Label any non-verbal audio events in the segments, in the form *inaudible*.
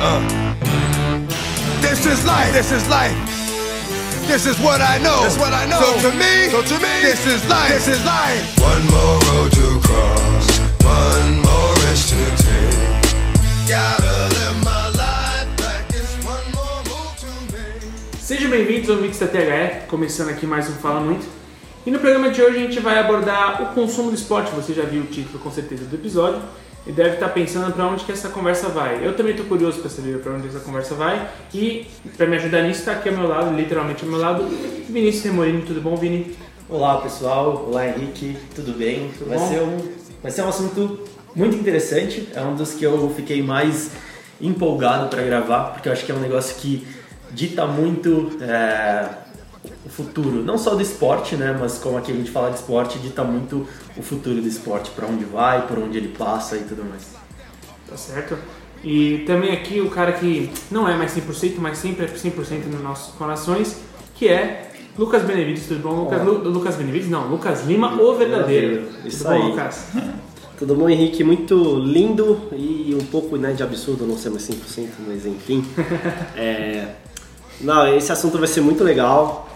Uh. This is life. This is life. This is what I know. This what I know. So to me, so to me, this is life. This is life. One more road to cross. One more risk to take. Gotta live my life like this. One more move to make. Sejam bem-vindos ao Mix da THE, começando aqui mais um Fala Muito. E no programa de hoje a gente vai abordar o consumo do esporte. Você já viu o título com certeza do episódio e deve estar pensando para onde que essa conversa vai. Eu também estou curioso para saber para onde essa conversa vai e para me ajudar nisso está aqui ao meu lado, literalmente ao meu lado, Vinícius Remorino. Tudo bom, Vini? Olá pessoal, olá Henrique, tudo bem? Tudo vai, bom? ser um, vai ser um assunto muito interessante, é um dos que eu fiquei mais empolgado para gravar, porque eu acho que é um negócio que dita muito é, o futuro, não só do esporte, né, mas como aqui a gente fala de esporte, dita muito o futuro do esporte, para onde vai, por onde ele passa e tudo mais. Tá certo? E também aqui o cara que não é mais 100%, mas sempre é 100% nos nossos corações, que é Lucas Benevides. Tudo bom, Lucas? Lu- Lucas Benevides? Não, Lucas Lima, o verdadeiro. Isso Tudo bom, aí. Lucas? Tudo bom, Henrique? Muito lindo e um pouco né, de absurdo não ser mais 100%, mas enfim. *laughs* É, Não, esse assunto vai ser muito legal.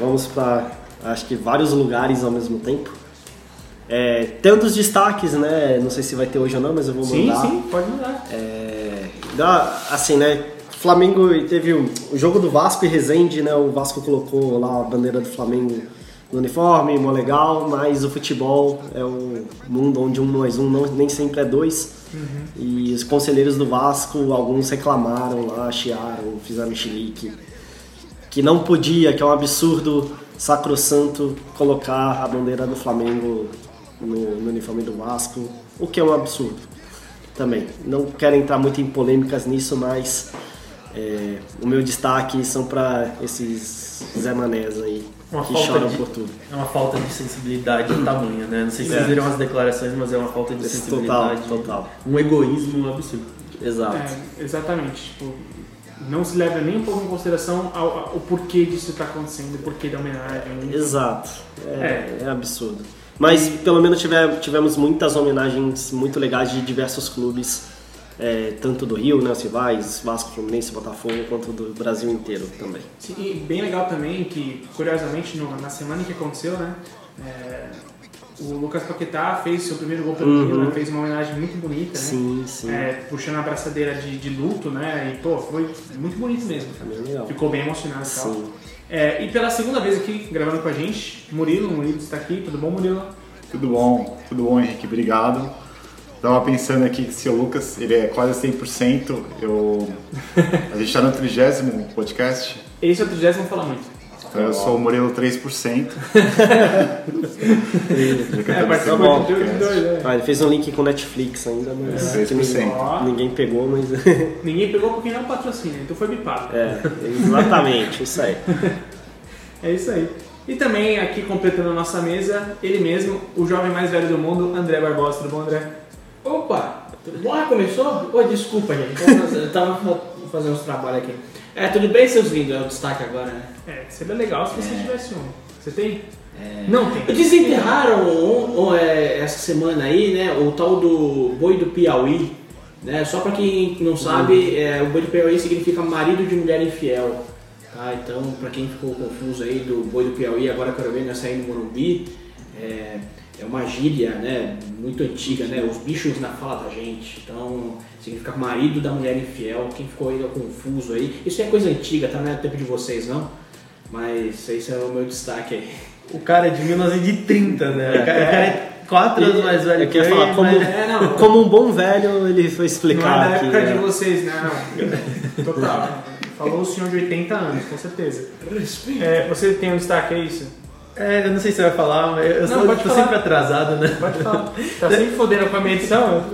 Vamos para, acho que, vários lugares ao mesmo tempo. É, tantos destaques, né? Não sei se vai ter hoje ou não, mas eu vou Sim, mandar. sim, pode mudar. É, dá, assim, né? Flamengo teve o, o jogo do Vasco e Resende, né? O Vasco colocou lá a bandeira do Flamengo no uniforme, mó legal, mas o futebol é o mundo onde um mais um não, nem sempre é dois. E os conselheiros do Vasco, alguns reclamaram lá, chiaram, fizeram chilique. Que não podia, que é um absurdo sacrossanto colocar a bandeira do Flamengo no, no uniforme do Vasco, o que é um absurdo também. Não quero entrar muito em polêmicas nisso, mas é, o meu destaque são para esses Zé Manés aí, Uma que falta choram de- por tudo. É uma falta de sensibilidade tamanha, né? Não sei se vocês É. viram as declarações, mas é uma falta de Esse sensibilidade. total, total. Um egoísmo absurdo. Exato. É, exatamente. Tipo, não se leva nem um pouco em consideração ao, ao- o porquê disso está acontecendo, o porquê da homenagem. Exato. É, É. é absurdo. Mas pelo menos tive- tivemos muitas homenagens muito legais de diversos clubes, é, tanto do Rio, né, os rivais, Vasco, Fluminense, Botafogo, quanto do Brasil inteiro também. Sim, e bem legal também que, curiosamente, no- na semana que aconteceu, né? O Lucas Paquetá fez seu primeiro gol pelo Uhum. Rio, né, fez uma homenagem muito bonita, né? Sim, sim. É, puxando a braçadeira de, de luto, né? E pô, foi muito bonito mesmo. Bem legal. Ficou bem emocionado e tal. Sim. É, e pela segunda vez aqui gravando com a gente, Murilo, o Murilo está aqui, tudo bom, Murilo? Tudo bom, tudo bom, Henrique, obrigado. Tava pensando aqui que se o Lucas, ele é quase 100%, eu... a gente tá no trigésimo podcast, Esse é o 30 não fala muito. Então eu sou o Murilo 3%. Já *laughs* É, cantando participou esse de dois, de podcast. dois, é. Ah, ele fez um link com Netflix ainda, mas É, que ninguém, 3%. ninguém pegou, mas. *laughs* Ninguém pegou porque não patrocina, então foi bipado. é, exatamente, isso aí. *laughs* É isso aí. E também aqui completando a nossa mesa, ele mesmo, o jovem mais velho do mundo, André Barbosa. Tudo bom, André? Opa? Ah, começou? Oi, desculpa, gente. Eu tava fa- fazendo uns trabalhos aqui. É, tudo bem, seus lindos? É o destaque agora, né? É, seria legal se você tivesse um. Você tem? Não tem. Desenterraram um- um, é, essa semana aí, né, o tal do boi do Piauí. Né? Só pra quem não sabe, é, o boi do Piauí significa marido de mulher infiel. Tá? Então, pra quem ficou confuso aí do boi do Piauí, agora eu quero ver nós sair no Morumbi, é, é uma gíria né, muito antiga, né? Os bichos na fala da gente. Então, significa marido da mulher infiel. Quem ficou aí confuso aí. Isso é coisa antiga, tá? Não é do tempo de vocês, não. Mas esse é o meu destaque aí. O cara é de 1930, né? O cara, o cara é 4 anos mais velho Eu queria que eu, falar, como, mas- É, não. *laughs* como um bom velho, ele foi Não é explicar da aqui. época de né? vocês, né? Não. *laughs* Total. Falou o senhor de 80 anos, com certeza. É, você tem um destaque, é isso? É, eu não sei se você vai falar, mas eu Não, sou, tô falar. sempre atrasado, né? Pode falar. Tá sempre fodendo com a minha edição?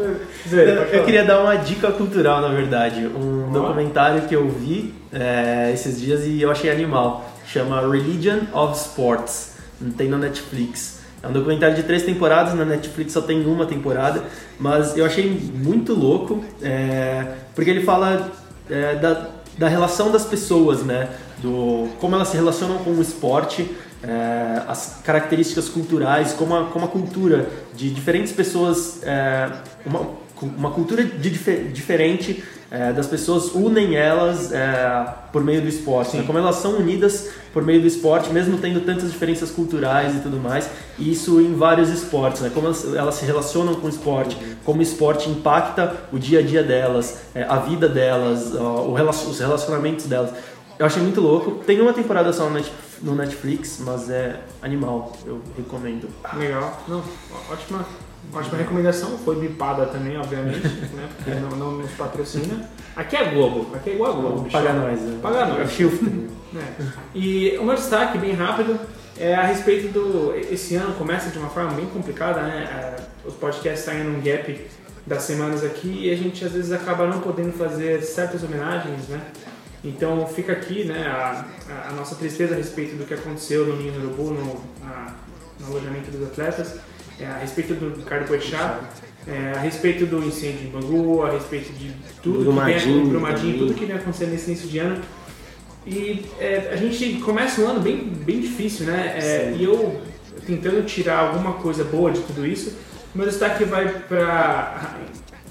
Eu falar. queria dar uma dica cultural, na verdade. Um documentário que eu vi é, esses dias e eu achei animal. Chama Religion of Sports. Tem na Netflix. É um documentário de três temporadas, na Netflix só tem uma temporada, mas eu achei muito louco, é, porque ele fala é, da, da relação das pessoas, né? Do, como elas se relacionam com o esporte, é, as características culturais, como a, como a cultura de diferentes pessoas, é, uma, uma cultura de dife- diferente é, das pessoas unem elas por meio do esporte, né? como elas são unidas por meio do esporte, mesmo tendo tantas diferenças culturais e tudo mais, e isso em vários esportes, né? como elas, elas se relacionam com o esporte, como o esporte impacta o dia a dia delas, a vida delas, ó, os relacionamentos delas. Eu achei muito louco. Tem uma temporada só no Netflix, mas é animal. Eu recomendo. Legal. Não, ótima, ótima recomendação. Foi bipada também, obviamente, *laughs* né? Porque não, não nos patrocina. Aqui é Globo. Aqui é igual a Globo. Paga nós. Né? Paga nós. É shift. É. E o meu destaque, bem rápido, é a respeito do... Esse ano começa de uma forma bem complicada, né? É, os podcasts saem num gap das semanas aqui e a gente às vezes acaba não podendo fazer certas homenagens, né? Então fica aqui né, a, a, nossa tristeza a respeito do que aconteceu no Ninho do Urubu, no, na, no alojamento dos atletas, é, a respeito do Ricardo Boechat, é, a respeito do incêndio em Bangu, a respeito de tudo Brumadinho, que vem, Brumadinho, tudo que vem acontecendo nesse início de ano. E é, a gente começa um ano bem, bem difícil, né? É, e eu tentando tirar alguma coisa boa de tudo isso, meu destaque vai para,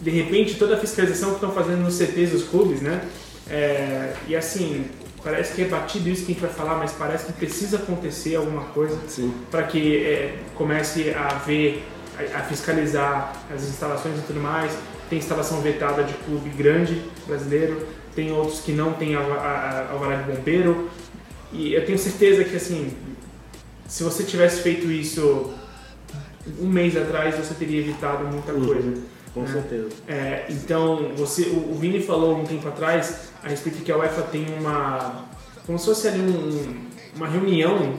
de repente, toda a fiscalização que estão fazendo nos CTs dos clubes, né? É, e assim, parece que é batido isso que a gente vai falar, mas parece que precisa acontecer alguma coisa para que é, comece a ver, a, a, fiscalizar as instalações e tudo mais. Tem instalação vetada de clube grande brasileiro, tem outros que não tem alvará de bombeiro. E eu tenho certeza que assim, se você tivesse feito isso um mês atrás, você teria evitado muita uhum. Com né? certeza. É, então, você, o, o Vini falou um tempo atrás a respeito que a UEFA tem uma. como se fosse ali um, uma reunião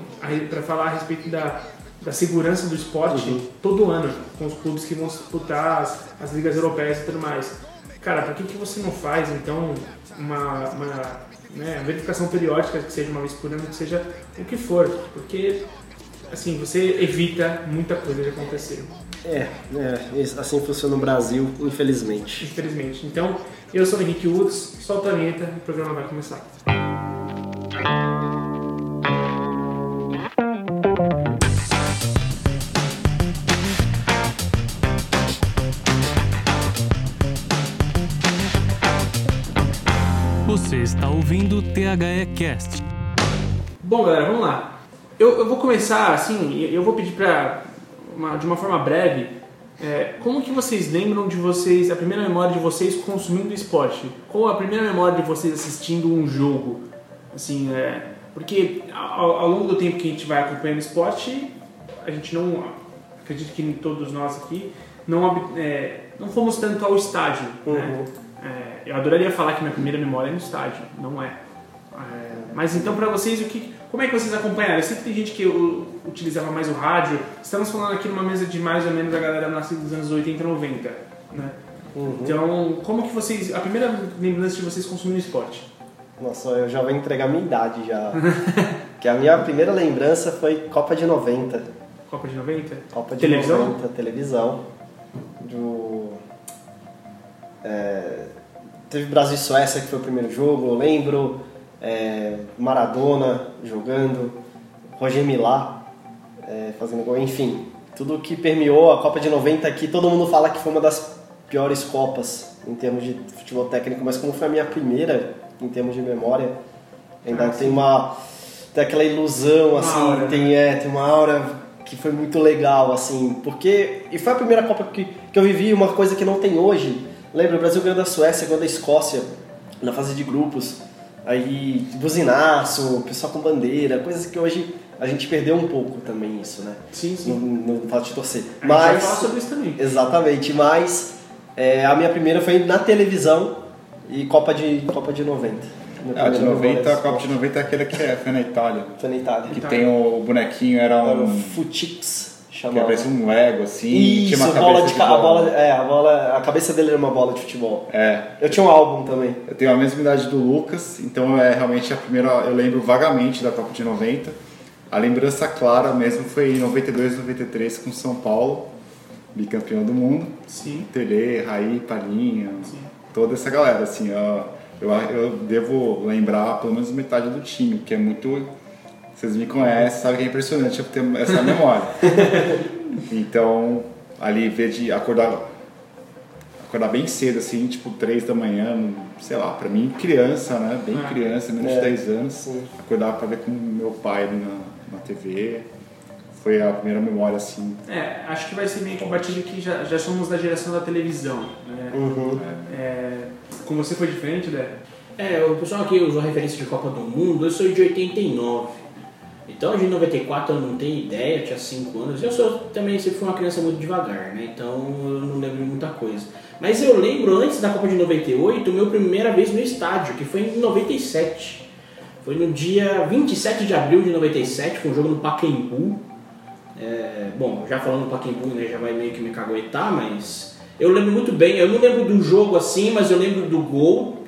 para falar a respeito da, da segurança do esporte uhum. todo ano, com os clubes que vão disputar as, as ligas europeias e tudo mais. Cara, por que, que você não faz então uma, uma né, verificação periódica, que seja uma vez por ano, que seja o que for? Porque assim, você evita muita coisa de acontecer. É, é, assim funciona no Brasil, infelizmente. Infelizmente. Então, eu sou o Henrique Woods, solta a vinheta e o programa vai começar. Você está ouvindo o THE Cast. Bom, galera, vamos lá. Eu, eu vou começar assim, eu vou pedir para uma, de uma forma breve, é, como que vocês lembram de vocês, a primeira memória de vocês consumindo esporte? Qual a primeira memória de vocês assistindo um jogo? Assim, é, porque ao, ao, longo do tempo que a gente vai acompanhando esporte, a gente não, acredito que todos nós aqui, não, é, não fomos tanto ao estádio. Né? Uhum. Né? eu adoraria falar que minha primeira memória é no estádio, não é. é mas então para vocês, o que, como é que vocês acompanharam? Eu sei que tem gente que utilizava mais o rádio. Estamos falando aqui numa mesa de mais ou menos a galera nascida dos anos 80 e 90, né? Uhum. Então, como que vocês... A primeira lembrança de vocês consumindo esporte? Nossa, eu já vou entregar a minha idade já. *laughs* que a minha primeira lembrança foi Copa de 90. Copa de 90? Copa de televisão? 90, televisão. Do... É... Teve Brasil e Suécia, que foi o primeiro jogo, eu lembro é, Maradona jogando, Roger Milá é, fazendo gol, enfim, tudo que permeou a Copa de 90 aqui, todo mundo fala que foi uma das piores Copas em termos de futebol técnico, mas como foi a minha primeira em termos de memória, ainda ah, tem uma tem aquela ilusão assim, aura, tem né? é, tem uma aura que foi muito legal assim, porque e foi a primeira Copa que, que eu vivi uma coisa que não tem hoje. Lembra o Brasil ganhou da Suécia, ganhou da Escócia na fase de grupos aí buzinaço, pessoal com bandeira, coisas que hoje a gente perdeu um pouco também isso, né? Sim, sim. No, no fato de torcer. A mas, gente vai falar sobre isso também. Exatamente, mas é, a minha primeira foi na televisão e Copa de, Copa de 90. Ah, de 90, a Copa de 90 é aquela que é, foi na Itália. Foi na Itália. Que tem o bonequinho, era um... Era o Futix. Chamava. Que parecia um Lego, assim. Isso, tinha uma bola de, de bola. A bola, é, a bola, a cabeça dele era uma bola de futebol. É. Eu tinha um álbum também. Eu tenho a mesma idade do Lucas, então é realmente a primeira, eu lembro vagamente da Copa de 90. A lembrança clara mesmo foi em 92, 93 com São Paulo, bicampeão do mundo. Sim. Tele, Raí, Palinha, Sim. toda essa galera, assim, eu, eu, eu devo lembrar pelo menos metade do time, que é muito vocês me conhecem, sabem que é impressionante eu ter essa memória. *laughs* então, ali, ver de acordar, acordar bem cedo, assim, tipo 3 da manhã, sei lá, pra mim, criança, né? Bem Ah. criança, menos É, de 10 anos. sim. Acordar pra ver com meu pai ali na, na TV. Foi a primeira memória, assim. É, acho que vai ser meio que batido que já, já somos da geração da televisão. Né? Uhum. É, com você foi diferente, né? É, o pessoal aqui usou referência de Copa do Mundo, eu sou de 89. Então de 94 eu não tenho ideia, eu tinha 5 anos. Eu sou também sempre fui uma criança muito devagar, né? Então eu não lembro muita coisa. Mas eu lembro antes da Copa de 98, minha primeira vez no estádio, que foi em 97. Foi no dia 27 de abril de 97, foi um jogo no Pacaembu. É, bom, já falando do Pacaembu, né, já vai meio que me caguetar, mas eu lembro muito bem. Eu não lembro do jogo assim, mas eu lembro do gol.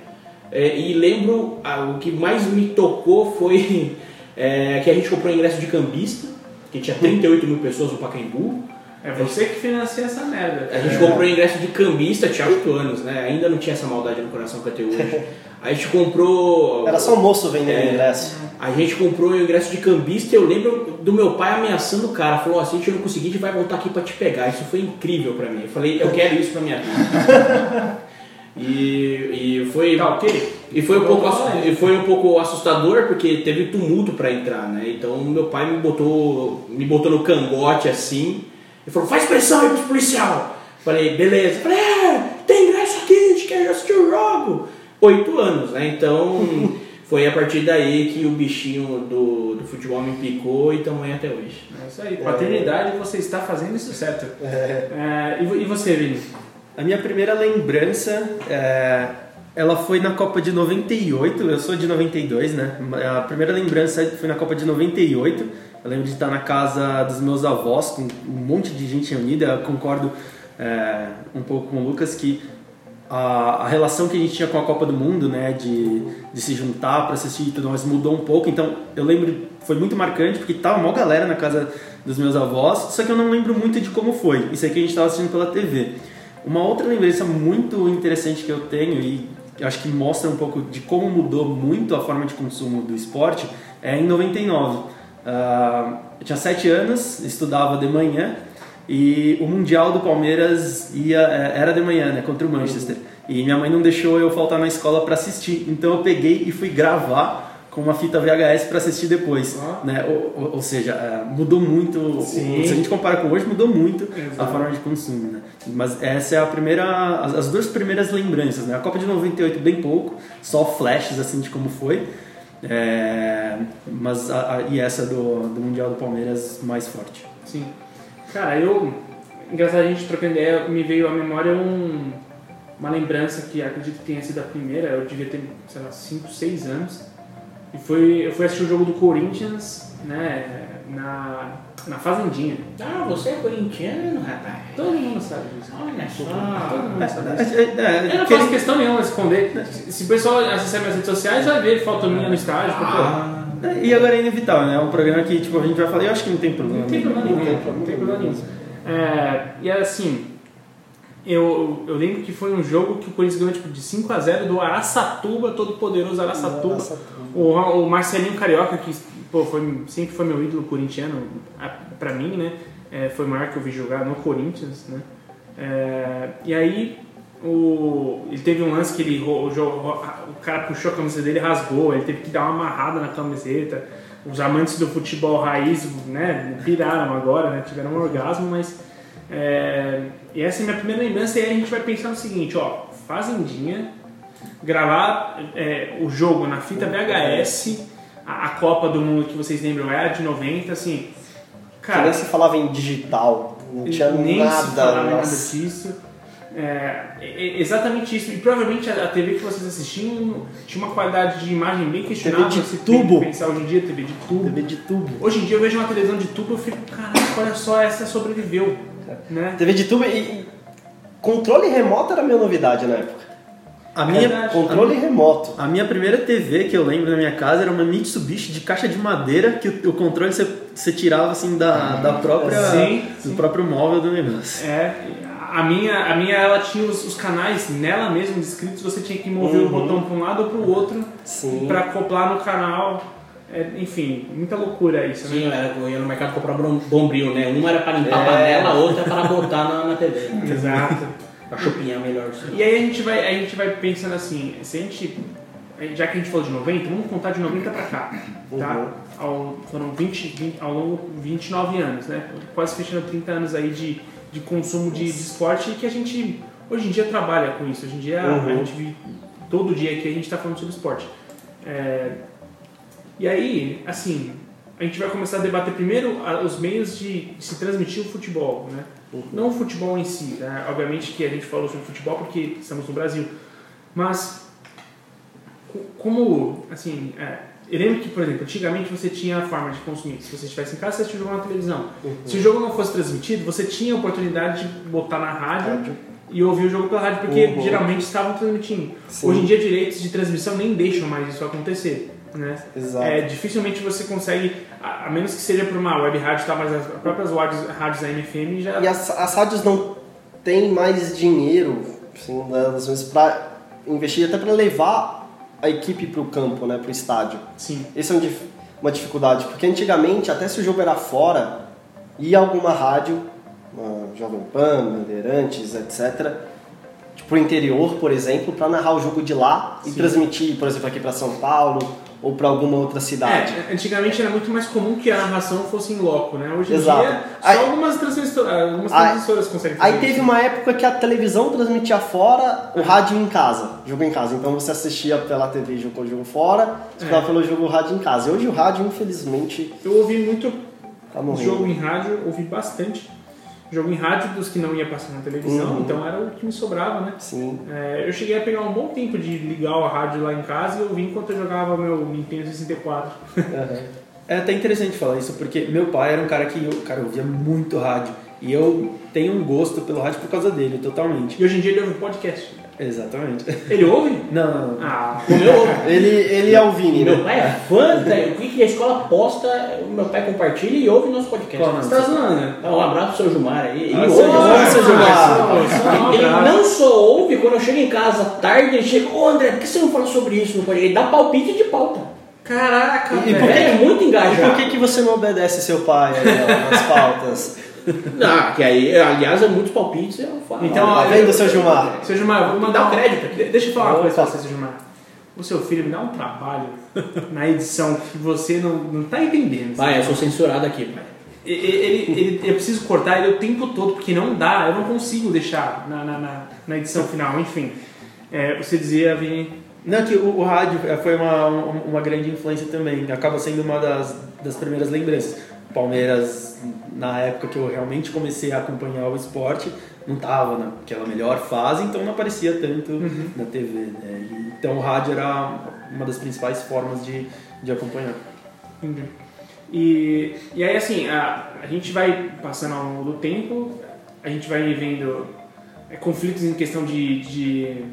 É, e lembro, ah, o que mais me tocou foi é, que a gente comprou ingresso de cambista, que tinha 38 mil pessoas no Pacaembu. É você que financia essa merda. A gente comprou ingresso de cambista, tinha 8 anos, né? Ainda não tinha essa maldade no coração que eu tenho hoje. *laughs* A gente comprou. Era só um moço vendendo É. ingresso. A gente comprou o ingresso de cambista e eu lembro do meu pai ameaçando o cara. Falou assim, se eu não conseguir, a gente vai voltar aqui pra te pegar. Isso foi incrível pra mim. Eu falei, eu quero isso pra minha vida. *laughs* e, e foi... Tá ok? E foi, um pouco, lá. e foi um pouco assustador porque teve tumulto pra entrar, né? Então meu pai me botou, me botou no cangote assim e falou: faz pressão aí pros policial. Falei, beleza. Falei, é, tem ingresso aqui, a gente quer assistir o jogo. Oito anos, né? Então *laughs* foi a partir daí que o bichinho do, do futebol me picou e estamos aí até hoje. É isso aí. Paternidade, você está fazendo isso certo. É, e vo- e você, Vini? A minha primeira lembrança, é, ela foi na Copa de 98, eu sou de 92, né? A primeira lembrança foi na Copa de 98. Eu lembro de estar na casa dos meus avós, com um monte de gente reunida. Eu concordo é, um pouco com o Lucas que a, a relação que a gente tinha com a Copa do Mundo, né, de, de se juntar para assistir e tudo mais, mudou um pouco. Então, eu lembro, foi muito marcante, porque tava uma galera na casa dos meus avós, só que eu não lembro muito de como foi. Isso aqui a gente estava assistindo pela TV. Uma outra lembrança muito interessante que eu tenho e acho que mostra um pouco de como mudou muito a forma de consumo do esporte é em 99. Ah, eu tinha 7 anos, estudava de manhã e o Mundial do Palmeiras ia, eh, era de manhã, né, contra o Manchester. E minha mãe não deixou eu faltar na escola para assistir. Então eu peguei e fui gravar com uma fita VHS para assistir depois, Ah. né? Ou, ou- seja, eh, mudou muito. Sim. Se a gente compara com hoje, mudou muito a Exato. forma de consumo, né? Mas essa é a primeira, as, as duas primeiras lembranças, né? A Copa de 98 bem pouco, só flashes assim de como foi. É, mas a, a- e essa do, do Mundial do Palmeiras mais forte. Sim. Cara, eu. Engraçado a gente trocando ideia, me veio à memória um, uma lembrança que acredito que tenha sido a primeira, eu devia ter, sei lá, 5, 6 anos. E foi, eu fui assistir o jogo do Corinthians, né, na, na Fazendinha. Ah, você é corintiano, rapaz. Todo mundo sabe disso. Olha Todo só. mundo sabe disso. É, é, Eu não faço questão nenhuma de responder. Se o pessoal acessar minhas redes sociais, vai ver foto minha no estádio. porque, é, e agora é inevitável, né? É um programa que tipo, a gente vai falar, eu acho que não tem problema. Não tem problema nenhum, não tem problema nenhum. É, e assim, eu, eu lembro que foi um jogo que o Corinthians ganhou tipo, de 5 a 0 do Araçatuba, todo poderoso Araçatuba. O, o Marcelinho Carioca, que pô, foi, sempre foi meu ídolo corintiano, pra mim, né? É, foi o maior que eu vi jogar no Corinthians, né? É, e aí o, ele teve um lance que ele o, o cara puxou a camiseta dele e rasgou, ele teve que dar uma amarrada na camiseta. Os amantes do futebol raiz, né, piraram agora, né, tiveram um orgasmo, mas é, e essa é a minha primeira lembrança e aí a gente vai pensar no seguinte, ó, fazendinha, gravar é, o jogo na fita VHS, a, a Copa do Mundo que vocês lembram é a de 90, assim, Que nem se falava em digital. Não tinha nem nada. se falava nada disso. É, é- é exatamente isso. E provavelmente a, a TV que vocês assistiam tinha uma qualidade de imagem bem questionável. TV de que tubo. Pensar hoje em dia, TV de tubo. TV de tubo. Hoje em dia eu vejo uma televisão de tubo e eu fico, caraca, olha só, essa sobreviveu. Né? TV de tubo e, e controle remoto era minha novidade na época. A minha, Verdade. Controle remoto. a minha primeira TV que eu lembro na minha casa era uma Mitsubishi de caixa de madeira que o, o controle você, você tirava assim da, da própria, Sim, do sim. próprio móvel do negócio. É, a minha, a minha ela tinha os, os canais nela mesmo descritos, você tinha que mover o botão para um lado ou para o outro para acoplar no canal. É, enfim, muita loucura isso, né? Sim, eu, era, eu ia no mercado comprar bombril, né? Uma era para limpar a É. panela, a outra para botar na, na TV. *laughs* Exato. A chopinha é melhor. sim. E aí a gente vai, a gente vai pensando assim, se a gente, já que a gente falou de 90, vamos contar de 90 pra cá, tá? Ao, foram 20, 20, ao longo de 29 anos, né? Quase fechando 30 anos aí de, de consumo de, de esporte e que a gente hoje em dia trabalha com isso. Hoje em dia a gente vive, todo dia aqui a gente está falando sobre esporte. É, e aí, assim, a gente vai começar a debater primeiro os meios de se transmitir o futebol, né? Não o futebol em si, né? obviamente que a gente falou sobre futebol porque estamos no Brasil, mas co- como, assim, é, eu lembro que, por exemplo, antigamente você tinha a forma de consumir. Se você estivesse em casa, você assistia o jogo na televisão. Se o jogo não fosse transmitido, você tinha a oportunidade de botar na rádio, Rádio. e ouvir o jogo pela rádio, porque Uhum. geralmente estavam transmitindo. Sim. Hoje em dia, direitos de transmissão nem deixam mais isso acontecer. Né? Exato. É, dificilmente você consegue, a, a menos que seja por uma web rádio, tá? mas as próprias rádios, rádios da MFM já. E as, as rádios não têm mais dinheiro, assim, às vezes, para investir, até para levar a equipe para o campo, né, para o estádio. Sim. Essa é um uma dificuldade, porque antigamente, até se o jogo era fora, ia alguma rádio, uma Jovem Pan, Bandeirantes, etc., pro interior, por exemplo, para narrar o jogo de lá e Sim. transmitir, por exemplo, aqui para São Paulo ou para alguma outra cidade. É, antigamente era muito mais comum que a narração fosse em loco, né? Hoje em Exato. dia, só Aí- algumas transmissoras, algumas Aí- transmissoras conseguem fazer Aí teve isso. uma época que a televisão transmitia fora, o rádio em casa, jogo em casa. Então você assistia pela TV jogo jogo fora, escutava É. pelo jogo rádio em casa. E hoje o rádio, infelizmente, Eu ouvi muito tá jogo em rádio, ouvi bastante. Jogo em rádio dos que não ia passar na televisão, Uhum. então era o que me sobrava, né? Sim. É, eu cheguei a pegar um bom tempo de ligar a rádio lá em casa e ouvir enquanto eu jogava meu Nintendo 64. É até interessante falar isso, porque meu pai era um cara que eu, cara, eu ouvia muito rádio. E eu tenho um gosto pelo rádio por causa dele, totalmente. E hoje em dia ele ouve podcast. Exatamente. Ele ouve? Não, não, não. Ah, O meu, Ele, ele é o Vini, meu né? pai é fã, o que a escola posta, o meu pai compartilha e ouve nosso podcast. Você tá zoando, né? Dá um abraço pro seu Gilmar aí. Ele Ah, ouve. seu Gilmar, seu Gilmar. Ele não só ouve, quando eu chego em casa tarde, ele chega, ô André, por que você não fala sobre isso no podcast? Ele dá palpite de pauta. Caraca, E velho. por que- Ele é muito E engajado. por que, que você não obedece seu pai aí, ó, nas pautas? Não, *laughs* que aí, aliás, é muitos palpites eu falo. Então, Tá vendo, seu Gilmar? Seu Gilmar, eu vou mandar um crédito aqui. De- Deixa eu falar uma coisa pra você, seu Gilmar. O seu filho me dá um trabalho *laughs* na edição que você não, não tá entendendo. Vai, eu sou censurado aqui, pai. E- e- Ele, ele- eu preciso cortar ele o tempo todo, porque não dá, eu não consigo deixar na, na, na- na edição final, enfim. É, você dizia, Vini, Não, que o, o rádio foi uma, uma, uma grande influência também. Acaba sendo uma das, das primeiras lembranças. Palmeiras, na época que eu realmente comecei a acompanhar o esporte, não estava naquela melhor fase, então não aparecia tanto na TV. Né? Então o rádio era uma das principais formas de, de acompanhar. Entendi. E, e aí, assim, a, a gente vai passando ao longo do tempo, a gente vai vendo é, conflitos em questão de, de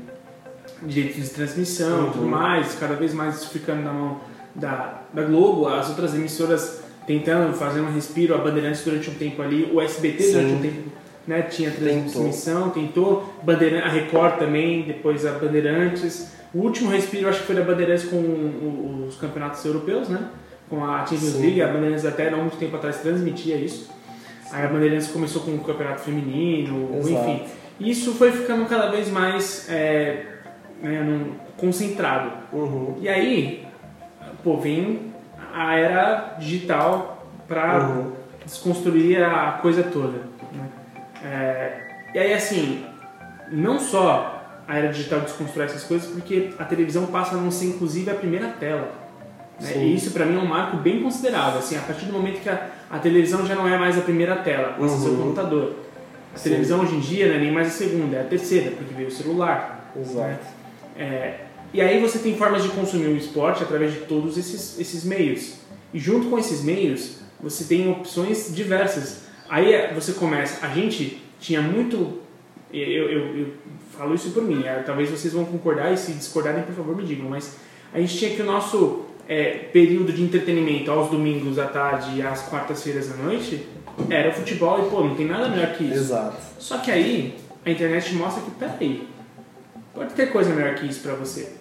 direitos de transmissão e tudo mais, cada vez mais ficando na mão da, da Globo, as outras emissoras tentando fazer um respiro, a Bandeirantes durante um tempo ali, o SBT Sim. durante um tempo né, tinha Tentou. transmissão, tentou, Bandeira- a Record também, depois a Bandeirantes. O último respiro acho que foi da Bandeirantes com o- os campeonatos europeus, né? Com a Champions Sim. League, a Bandeirantes até não muito tempo atrás transmitia isso. Aí a Bandeirantes começou com o campeonato feminino, Exato. enfim. Isso foi ficando cada vez mais é, né, concentrado. Uhum. E aí, pô, vem a era digital para Uhum. desconstruir a coisa toda. né? É, e aí, assim, não só a era digital desconstrói essas coisas, porque a televisão passa a não ser, inclusive, a primeira tela. né? E isso, para mim, é um marco bem considerável. Assim, a partir do momento que a, a televisão já não é mais a primeira tela, passa a ser o Uhum. computador. A Sim. televisão, hoje em dia, não é nem mais a segunda, é a terceira, porque veio o celular. Exato. né? É, e aí você tem formas de consumir o esporte através de todos esses, esses meios. E junto com esses meios, você tem opções diversas. Aí é, você começa. A gente tinha muito. Eu, eu, eu falo isso por mim, é, talvez vocês vão concordar e se discordarem, por favor, me digam. Mas a gente tinha que o nosso é, período de entretenimento aos domingos à tarde e às quartas-feiras à noite era o futebol e, pô, não tem nada melhor que isso. Exato. Só que aí a internet mostra que, peraí, pode ter coisa melhor que isso pra você.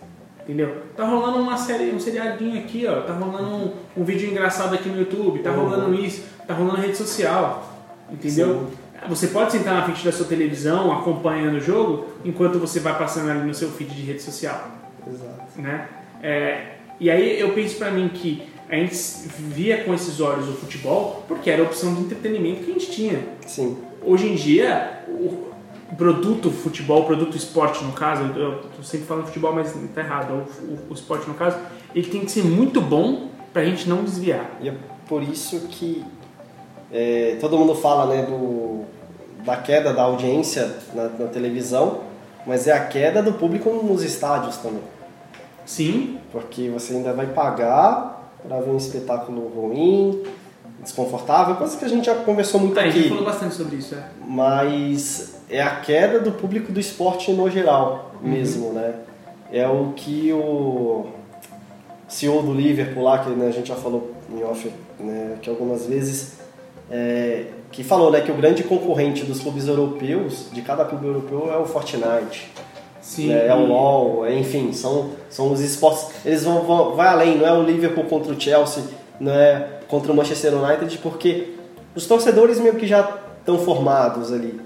Entendeu? Tá rolando uma série, um seriadinho aqui, ó. Tá rolando um, um vídeo engraçado aqui no YouTube, tá rolando isso, tá rolando rede social. Entendeu? Você pode sentar na frente da sua televisão acompanhando o jogo enquanto você vai passando ali no seu feed de rede social, Exato. né? É, e aí eu penso pra mim que a gente via com esses olhos o futebol porque era a opção de entretenimento que a gente tinha. Sim. Hoje em dia, o produto futebol, produto esporte no caso, eu tô sempre falando futebol, mas tá errado, o, o, o esporte no caso, ele tem que ser muito bom pra gente não desviar. E é por isso que é, todo mundo fala né, do, da queda da audiência na, na televisão, mas é a queda do público nos estádios também. Sim, Porque você ainda vai pagar para ver um espetáculo ruim, desconfortável, coisa que a gente já conversou muito tá, a gente aqui. falou bastante sobre isso, é. Mas é a queda do público do esporte no geral Uhum. mesmo, né? É o que o CEO do Liverpool lá, que né, a gente já falou em off né, que algumas vezes, é, que falou né, que o grande concorrente dos clubes europeus, de cada clube europeu, é o Fortnite. Sim, né, é o LoL, é, enfim, são, são os esportes. Eles vão, vão vai além, não é o Liverpool contra o Chelsea, não é contra o Manchester United, porque os torcedores meio que já estão formados ali.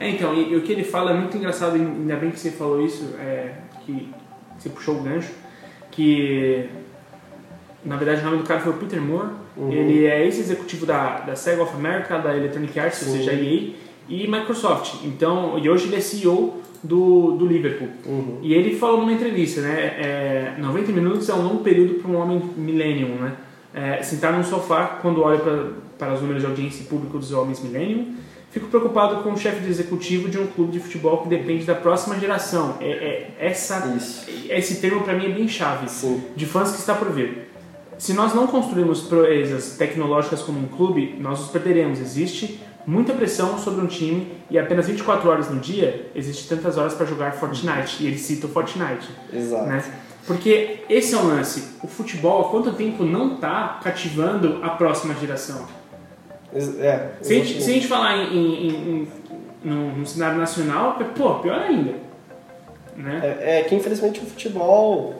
É, então, e, e o que ele fala é muito engraçado, ainda bem que você falou isso, é, que você puxou o gancho, que na verdade o nome do cara foi o Peter Moore, ele é ex-executivo da, da Sega of America, da Electronic Arts, ou Sim. seja, EA, e Microsoft. Então, e hoje ele é CEO do, do Liverpool. E ele falou numa entrevista, né, é, 90 minutos é um longo período para um homem millennium, né? É, sentar num sofá quando olha pra, para os números de audiência e público dos homens millennium, fico preocupado com o chefe de executivo de um clube de futebol que depende da próxima geração. É, é- essa, Isso. esse termo para mim é bem chave, Sim. de fãs que está por vir. Se nós não construirmos proezas tecnológicas como um clube, nós os perderemos. Existe muita pressão sobre um time e apenas 24 horas no dia existe tantas horas para jogar Fortnite. E ele cita o Fortnite Exato. né? Porque esse é o lance. O futebol há quanto tempo não está cativando a próxima geração? É, Se a gente, se a gente falar em, em- em- no, no cenário nacional, pô, pior ainda. Né? É, é que infelizmente o futebol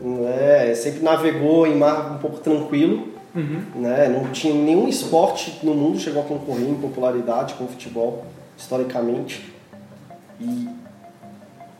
né, sempre navegou em mar um pouco tranquilo. Uhum. Né? Não tinha nenhum esporte no mundo chegou a concorrer em popularidade com o futebol, historicamente. E,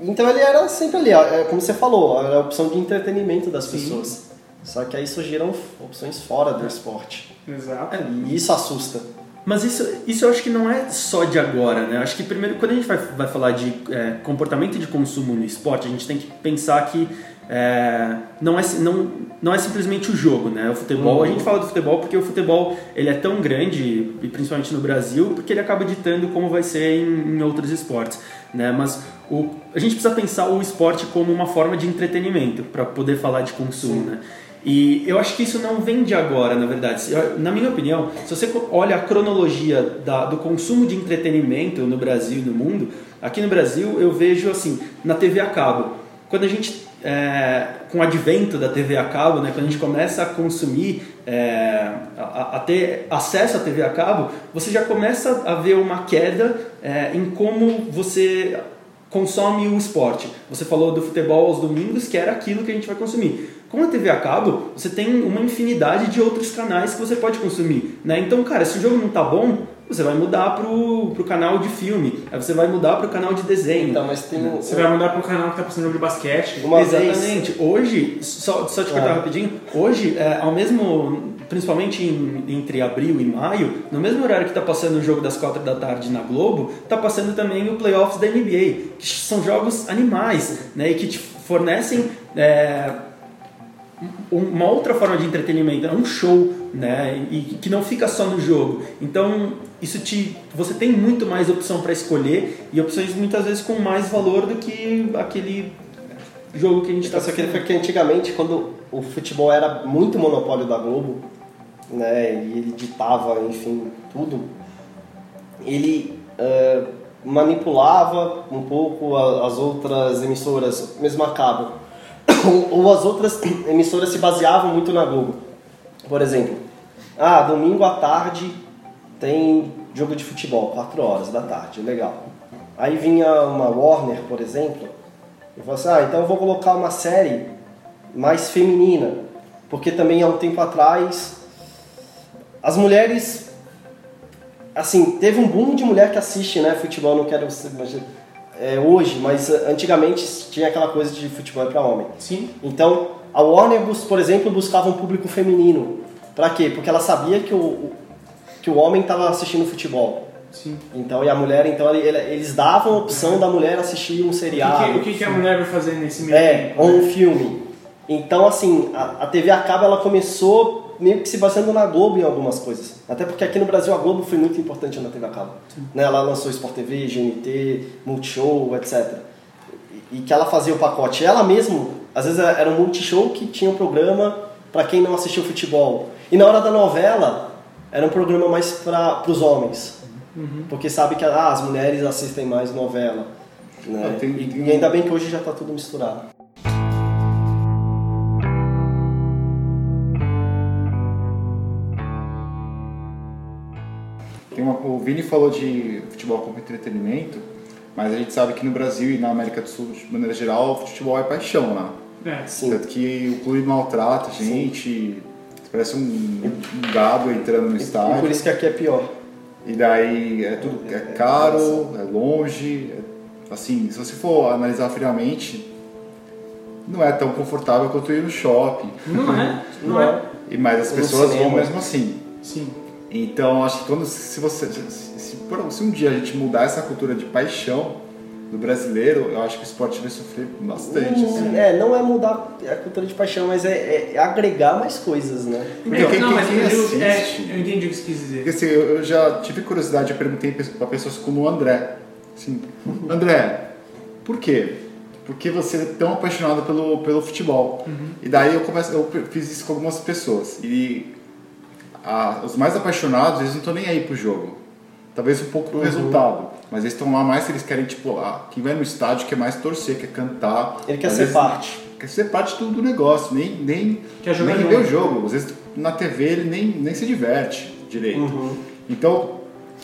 então ele era sempre ali, é, como você falou, era a opção de entretenimento das Sim. pessoas. Só que aí surgiram opções fora do esporte. Exato. E isso assusta. Mas isso, isso eu acho que não é só de agora, né? Acho que primeiro, quando a gente vai, vai falar de é, comportamento de consumo no esporte, a gente tem que pensar que é, não, é, não, não é simplesmente o jogo, né? O futebol, a gente fala do futebol porque o futebol ele é tão grande, e principalmente no Brasil, porque ele acaba ditando como vai ser em, em outros esportes, né? Mas o, a gente precisa pensar o esporte como uma forma de entretenimento para poder falar de consumo, né? E eu acho que isso não vem de agora, na verdade. Na minha opinião, se você olha a cronologia da- do consumo de entretenimento no Brasil e no mundo, aqui no Brasil eu vejo assim, na TV a cabo. Quando a gente, é, com o advento da TV a cabo, né, quando a gente começa a consumir, é, a, a ter acesso à TV a cabo, você já começa a ver uma queda é, em como você consome o esporte. Você falou do futebol aos domingos, que era aquilo que a gente vai consumir. Com a TV a cabo, você tem uma infinidade de outros canais que você pode consumir. Né? Então, cara, se o jogo não tá bom, você vai mudar pro, pro canal de filme, aí você vai mudar pro canal de desenho. Então, mas tem um, Você vai mandar pro canal que tá passando jogo de basquete. uma vez. Exatamente. Hoje, só, só te cortar Ah. rapidinho, hoje, é, ao mesmo, principalmente em- entre abril e maio, no mesmo horário que está passando o jogo das quatro da tarde na Globo, está passando também o playoffs da NBA, que são jogos animais, né, e que te fornecem é, uma outra forma de entretenimento, é um show, né, e que não fica só no jogo. Então, isso te, você tem muito mais opção para escolher e opções muitas vezes com mais valor do que aquele jogo que a gente está Só que foi que antigamente, quando o futebol era muito monopólio da Globo, né, e ele ditava, enfim, tudo, ele eh, manipulava um pouco as outras emissoras, mesmo a cabo, ou, as outras emissoras se baseavam muito na Globo. Por exemplo, ah, domingo à tarde tem jogo de futebol, 4 horas da tarde, legal. Aí vinha uma Warner, por exemplo, e falava assim, ah, então eu vou colocar uma série mais feminina, porque também há um tempo atrás as mulheres assim, teve um boom de mulher que assiste, né, futebol, não quero mas, é, hoje, mas antigamente tinha aquela coisa de futebol para homem. Sim. Então, a Warner, por exemplo, buscava um público feminino. Para quê? Porque ela sabia que o, que o homem estava assistindo futebol. Sim. Então, e a mulher, então eles davam a opção da mulher assistir um seriado. O que, que, que a mulher vai fazer nesse meio É, ou né? um filme. Então, assim, a, a TV a cabo ela começou meio que se baseando na Globo em algumas coisas. Até porque aqui no Brasil a Globo foi muito importante na TV a cabo. Né? Ela lançou Sport TV, GNT, Multishow, etc. E, e que ela fazia o pacote. Ela mesmo, às vezes era um multishow que tinha um programa para quem não assistiu futebol. E na hora da novela, era um programa mais para os homens. Porque sabe que ah, as mulheres assistem mais novela. Né? Ah, tem- e, tem- e ainda bem que hoje já está tudo misturado. Uma, o Vini falou de futebol como entretenimento, mas a gente sabe que no Brasil e na América do Sul, de maneira geral, o futebol é paixão, né? É. Sim. Tanto que o clube maltrata a gente, parece um, um gado entrando no E, e estádio. por isso que aqui é pior. E daí é tudo é caro, é longe, é- assim, se você for analisar friamente, não é tão confortável quanto ir no shopping. Não é? Não é? E mas as pessoas vão mesmo assim. Sim. Então acho que quando se você se, se, um dia a gente mudar essa cultura de paixão do brasileiro, eu acho que o esporte vai sofrer bastante. assim. Hum, É, não é mudar a cultura de paixão, mas é, é- é agregar mais coisas, né? Então, quem- não, quem- mas quem é, assiste? eu entendi o que você quis dizer. Porque assim, eu, eu já tive curiosidade, eu perguntei para pessoas como o André. Assim, *laughs* André, por quê? Porque você é tão apaixonado pelo, pelo futebol. E daí eu, começo, eu fiz isso com algumas pessoas. E a- os mais apaixonados, eles não estão nem aí pro jogo. Talvez um pouco pro resultado. Mas eles estão lá mais se eles querem, tipo, ah, quem vai no estádio quer mais torcer, quer cantar. Ele quer ser vezes- parte. Quer ser parte do, do negócio, nem, nem, Quer jogar nem ver o jogo. Às vezes na TV ele nem, nem se diverte direito. Uhum. Então,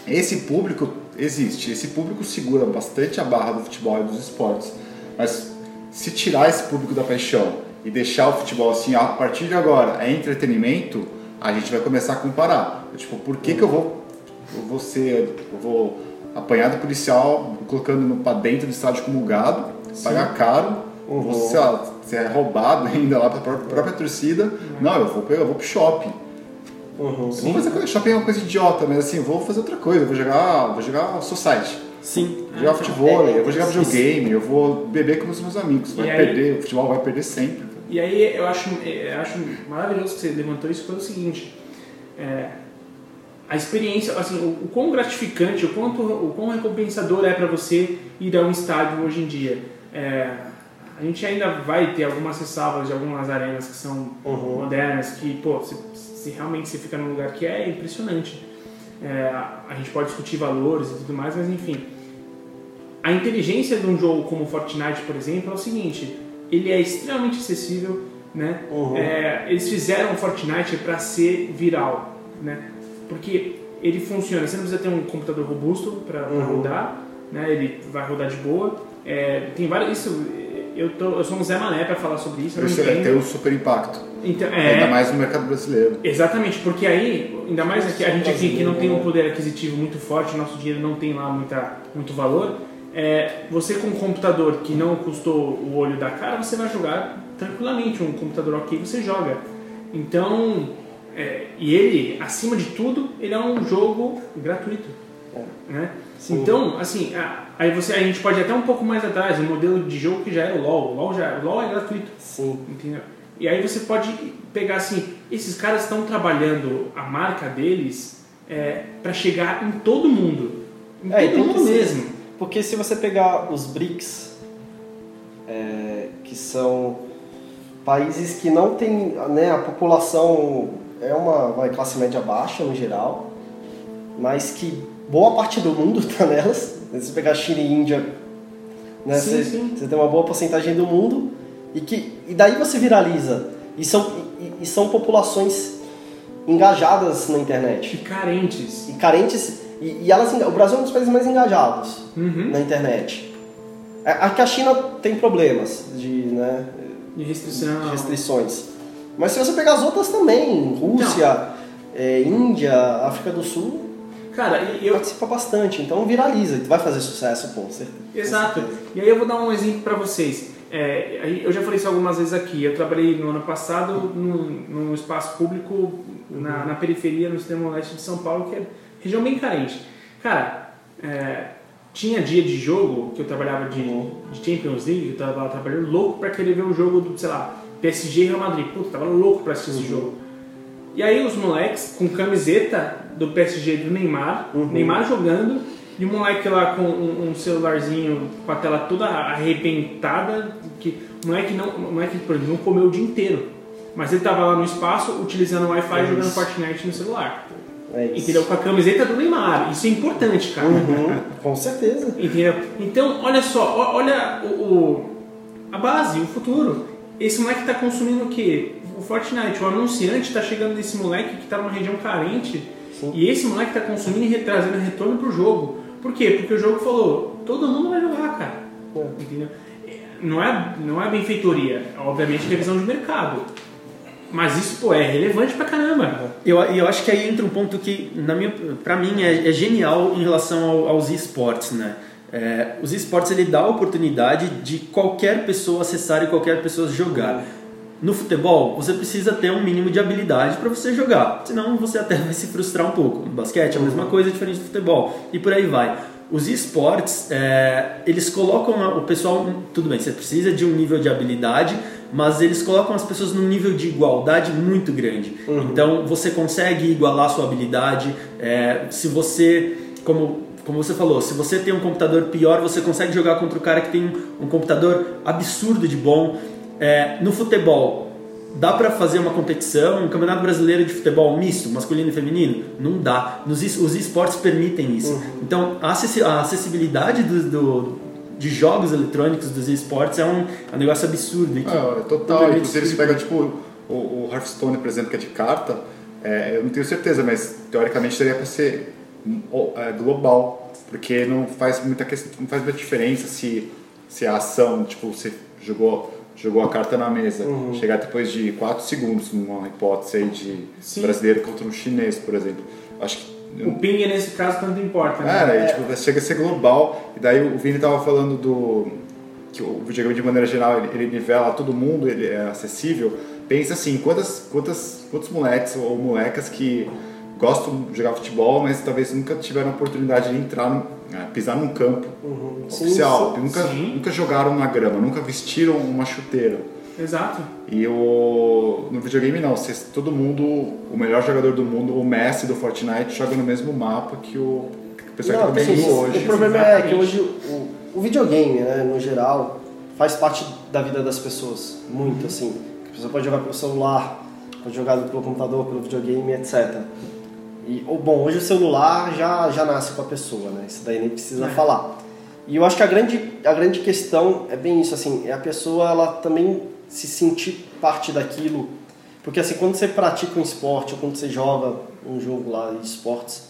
esse público existe. Esse público segura bastante a barra do futebol e dos esportes. Mas se tirar esse público da paixão e deixar o futebol assim, a partir de agora, é entretenimento, a gente vai começar a comparar. Tipo, por que, que eu vou, eu vou ser. Eu vou apanhar do policial colocando no, pra dentro do estádio como gado, pagar caro, vou, sei lá, ser roubado *laughs* ainda lá pra própria, própria torcida. Não, eu vou, eu vou pro shopping. Uhum. Eu vou fazer shopping é uma coisa idiota, mas assim, eu vou fazer outra coisa, vou jogar, vou jogar society, Sim. vou jogar futebol, É, eu vou jogar videogame, eu vou beber com os meus amigos. Vai E aí- perder, o futebol vai perder sempre. E aí eu acho, eu acho maravilhoso que você levantou isso pelo seguinte, é, a experiência, assim, o, o quão gratificante, o quanto, o quão recompensador é para você ir a um estádio hoje em dia. É, a gente ainda vai ter algumas ressalvas de algumas arenas que são modernas, que, pô, se, se realmente você fica num lugar que é impressionante. É, a gente pode discutir valores e tudo mais, mas enfim. A inteligência de um jogo como Fortnite, por exemplo, é o seguinte: ele é extremamente acessível, né? Uhum. É, eles fizeram o Fortnite para ser viral, né? Porque ele funciona. Você não precisa ter um computador robusto para Uhum. rodar, né? Ele vai rodar de boa. É, tem vários. Isso. Eu, tô, eu sou um Zé Mané para falar sobre isso. Vai ter um super impacto. Então, Ainda é, mais no mercado brasileiro. Exatamente, porque aí, ainda mais aqui, a gente aqui que não tem um poder aquisitivo muito forte, nosso dinheiro não tem lá muita, muito valor, é, você com um computador que não custou o olho da cara, você vai jogar tranquilamente, um computador ok, você joga. Então, é, e ele, acima de tudo, ele é um jogo gratuito. Né? Então, assim, a- aí você, a gente pode ir até um pouco mais atrás, o modelo de jogo que já era o LoL. O LoL, já, o LoL é gratuito. Sim. Entendeu? E aí você pode pegar assim, esses caras estão trabalhando a marca deles é, para chegar em todo mundo. Em É, todo tem mundo mesmo. Porque se você pegar os BRICS, é, que são países que não têm, né, a população é uma vai, classe média baixa no geral, mas que boa parte do mundo está *laughs* nelas. Se você pegar China e Índia, né, Sim, você, sim. você tem uma boa porcentagem do mundo e que e daí você viraliza. E são, e, e são populações engajadas na internet E carentes. e carentes e, e elas o Brasil é um dos países mais engajados Uhum. na internet É, aqui a China tem problemas de, né, De restrição. de restrições mas se você pegar as outras também Rússia é, Índia África do Sul Cara, eu, Participa bastante, então viraliza vai fazer sucesso, pô. certeza. Exato. E aí eu vou dar um exemplo para vocês. É, eu já falei isso algumas vezes aqui. Eu trabalhei no ano passado num, num espaço público na, na periferia, no extremo leste de São Paulo, que é região bem carente. Cara, é, tinha dia de jogo que eu trabalhava de, de Champions League, eu tava trabalhando louco para querer ver o jogo do, sei lá, PSG e Real Madrid. Puta, tava louco para assistir esse jogo. E aí os moleques com camiseta do PSG do Neymar, Neymar jogando, e o moleque lá com um, um celularzinho com a tela toda arrebentada, que o moleque não, o moleque, por exemplo, não comeu o dia inteiro. Mas ele tava lá no espaço utilizando o Wi-Fi jogando Fortnite no celular. É. Entendeu? Com a camiseta do Neymar. Isso é importante, cara. Uhum, *laughs* com certeza. Entendeu? Então, olha só, olha o, o- a base, o futuro. Esse moleque tá consumindo o quê? O Fortnite. O anunciante tá chegando nesse moleque que tá numa região carente e esse moleque tá consumindo e trazendo retorno pro jogo. Por quê? Porque o jogo falou, todo mundo vai jogar, cara. Entendeu? Não é, não é benfeitoria, obviamente que é visão de mercado. Mas isso, pô, é relevante pra caramba. Eu, e eu acho que aí entra um ponto que, na minha, pra mim, é, é genial em relação ao- aos esportes, né? É, os esportes ele dá a oportunidade de qualquer pessoa acessar e qualquer pessoa jogar. No futebol, você precisa ter um mínimo de habilidade para você jogar, senão você até *laughs* vai se frustrar um pouco. No basquete é a mesma coisa, diferente do futebol, e por aí vai. Os esportes, é, eles colocam o pessoal. Tudo bem, você precisa de um nível de habilidade, mas eles colocam as pessoas num nível de igualdade muito grande. Então você consegue igualar a sua habilidade. é, se você, como, como você falou, se você tem um computador pior, você consegue jogar contra o cara que tem um, um computador absurdo de bom. É, no futebol, Dá pra fazer uma competição, um campeonato brasileiro de futebol misto, masculino e feminino? Não dá. Nos, os esportes permitem isso. Então, a, acessi- a acessibilidade do, do- de jogos eletrônicos dos esportes é um, é um negócio absurdo. Ah, é total. Inclusive, você pega tipo o, o Hearthstone, por exemplo, que é de carta, é, eu não tenho certeza, mas teoricamente seria para ser é, global, porque não faz muita questão, não faz muita diferença se, se a ação, tipo, você jogou jogou a carta na mesa, chegar depois de 4 segundos, numa hipótese aí de Sim. brasileiro contra um chinês, por exemplo. Acho que O ping nesse caso tanto importa, né? é, daí, tipo, chega a ser global. E daí o Vini tava falando do. que o videogame de maneira geral ele, ele nivela todo mundo, ele é acessível. Pensa assim, quantas, quantas, quantos moleques ou molecas que gostam de jogar futebol, mas talvez nunca tiveram a oportunidade de entrar, no, é, pisar num campo Sim, oficial, sim, nunca, sim. nunca jogaram na grama, nunca vestiram uma chuteira. Exato. E o, no videogame não, todo mundo, o melhor jogador do mundo, o Messi do Fortnite, joga no mesmo mapa que o, que o pessoal Não, que tá jogando isso. hoje. O problema é que exatamente. hoje o, o videogame, né, no geral, faz parte da vida das pessoas. Muito, assim. A pessoa pode jogar pelo celular, pode jogar pelo computador, pelo videogame, etc. E, bom, hoje o celular já, já nasce com a pessoa, né? Isso daí nem precisa É. falar. E eu acho que a grande, a grande questão é bem isso, assim, é a pessoa ela também se sentir parte daquilo. Porque assim, quando você pratica um esporte ou quando você joga um jogo lá de esportes,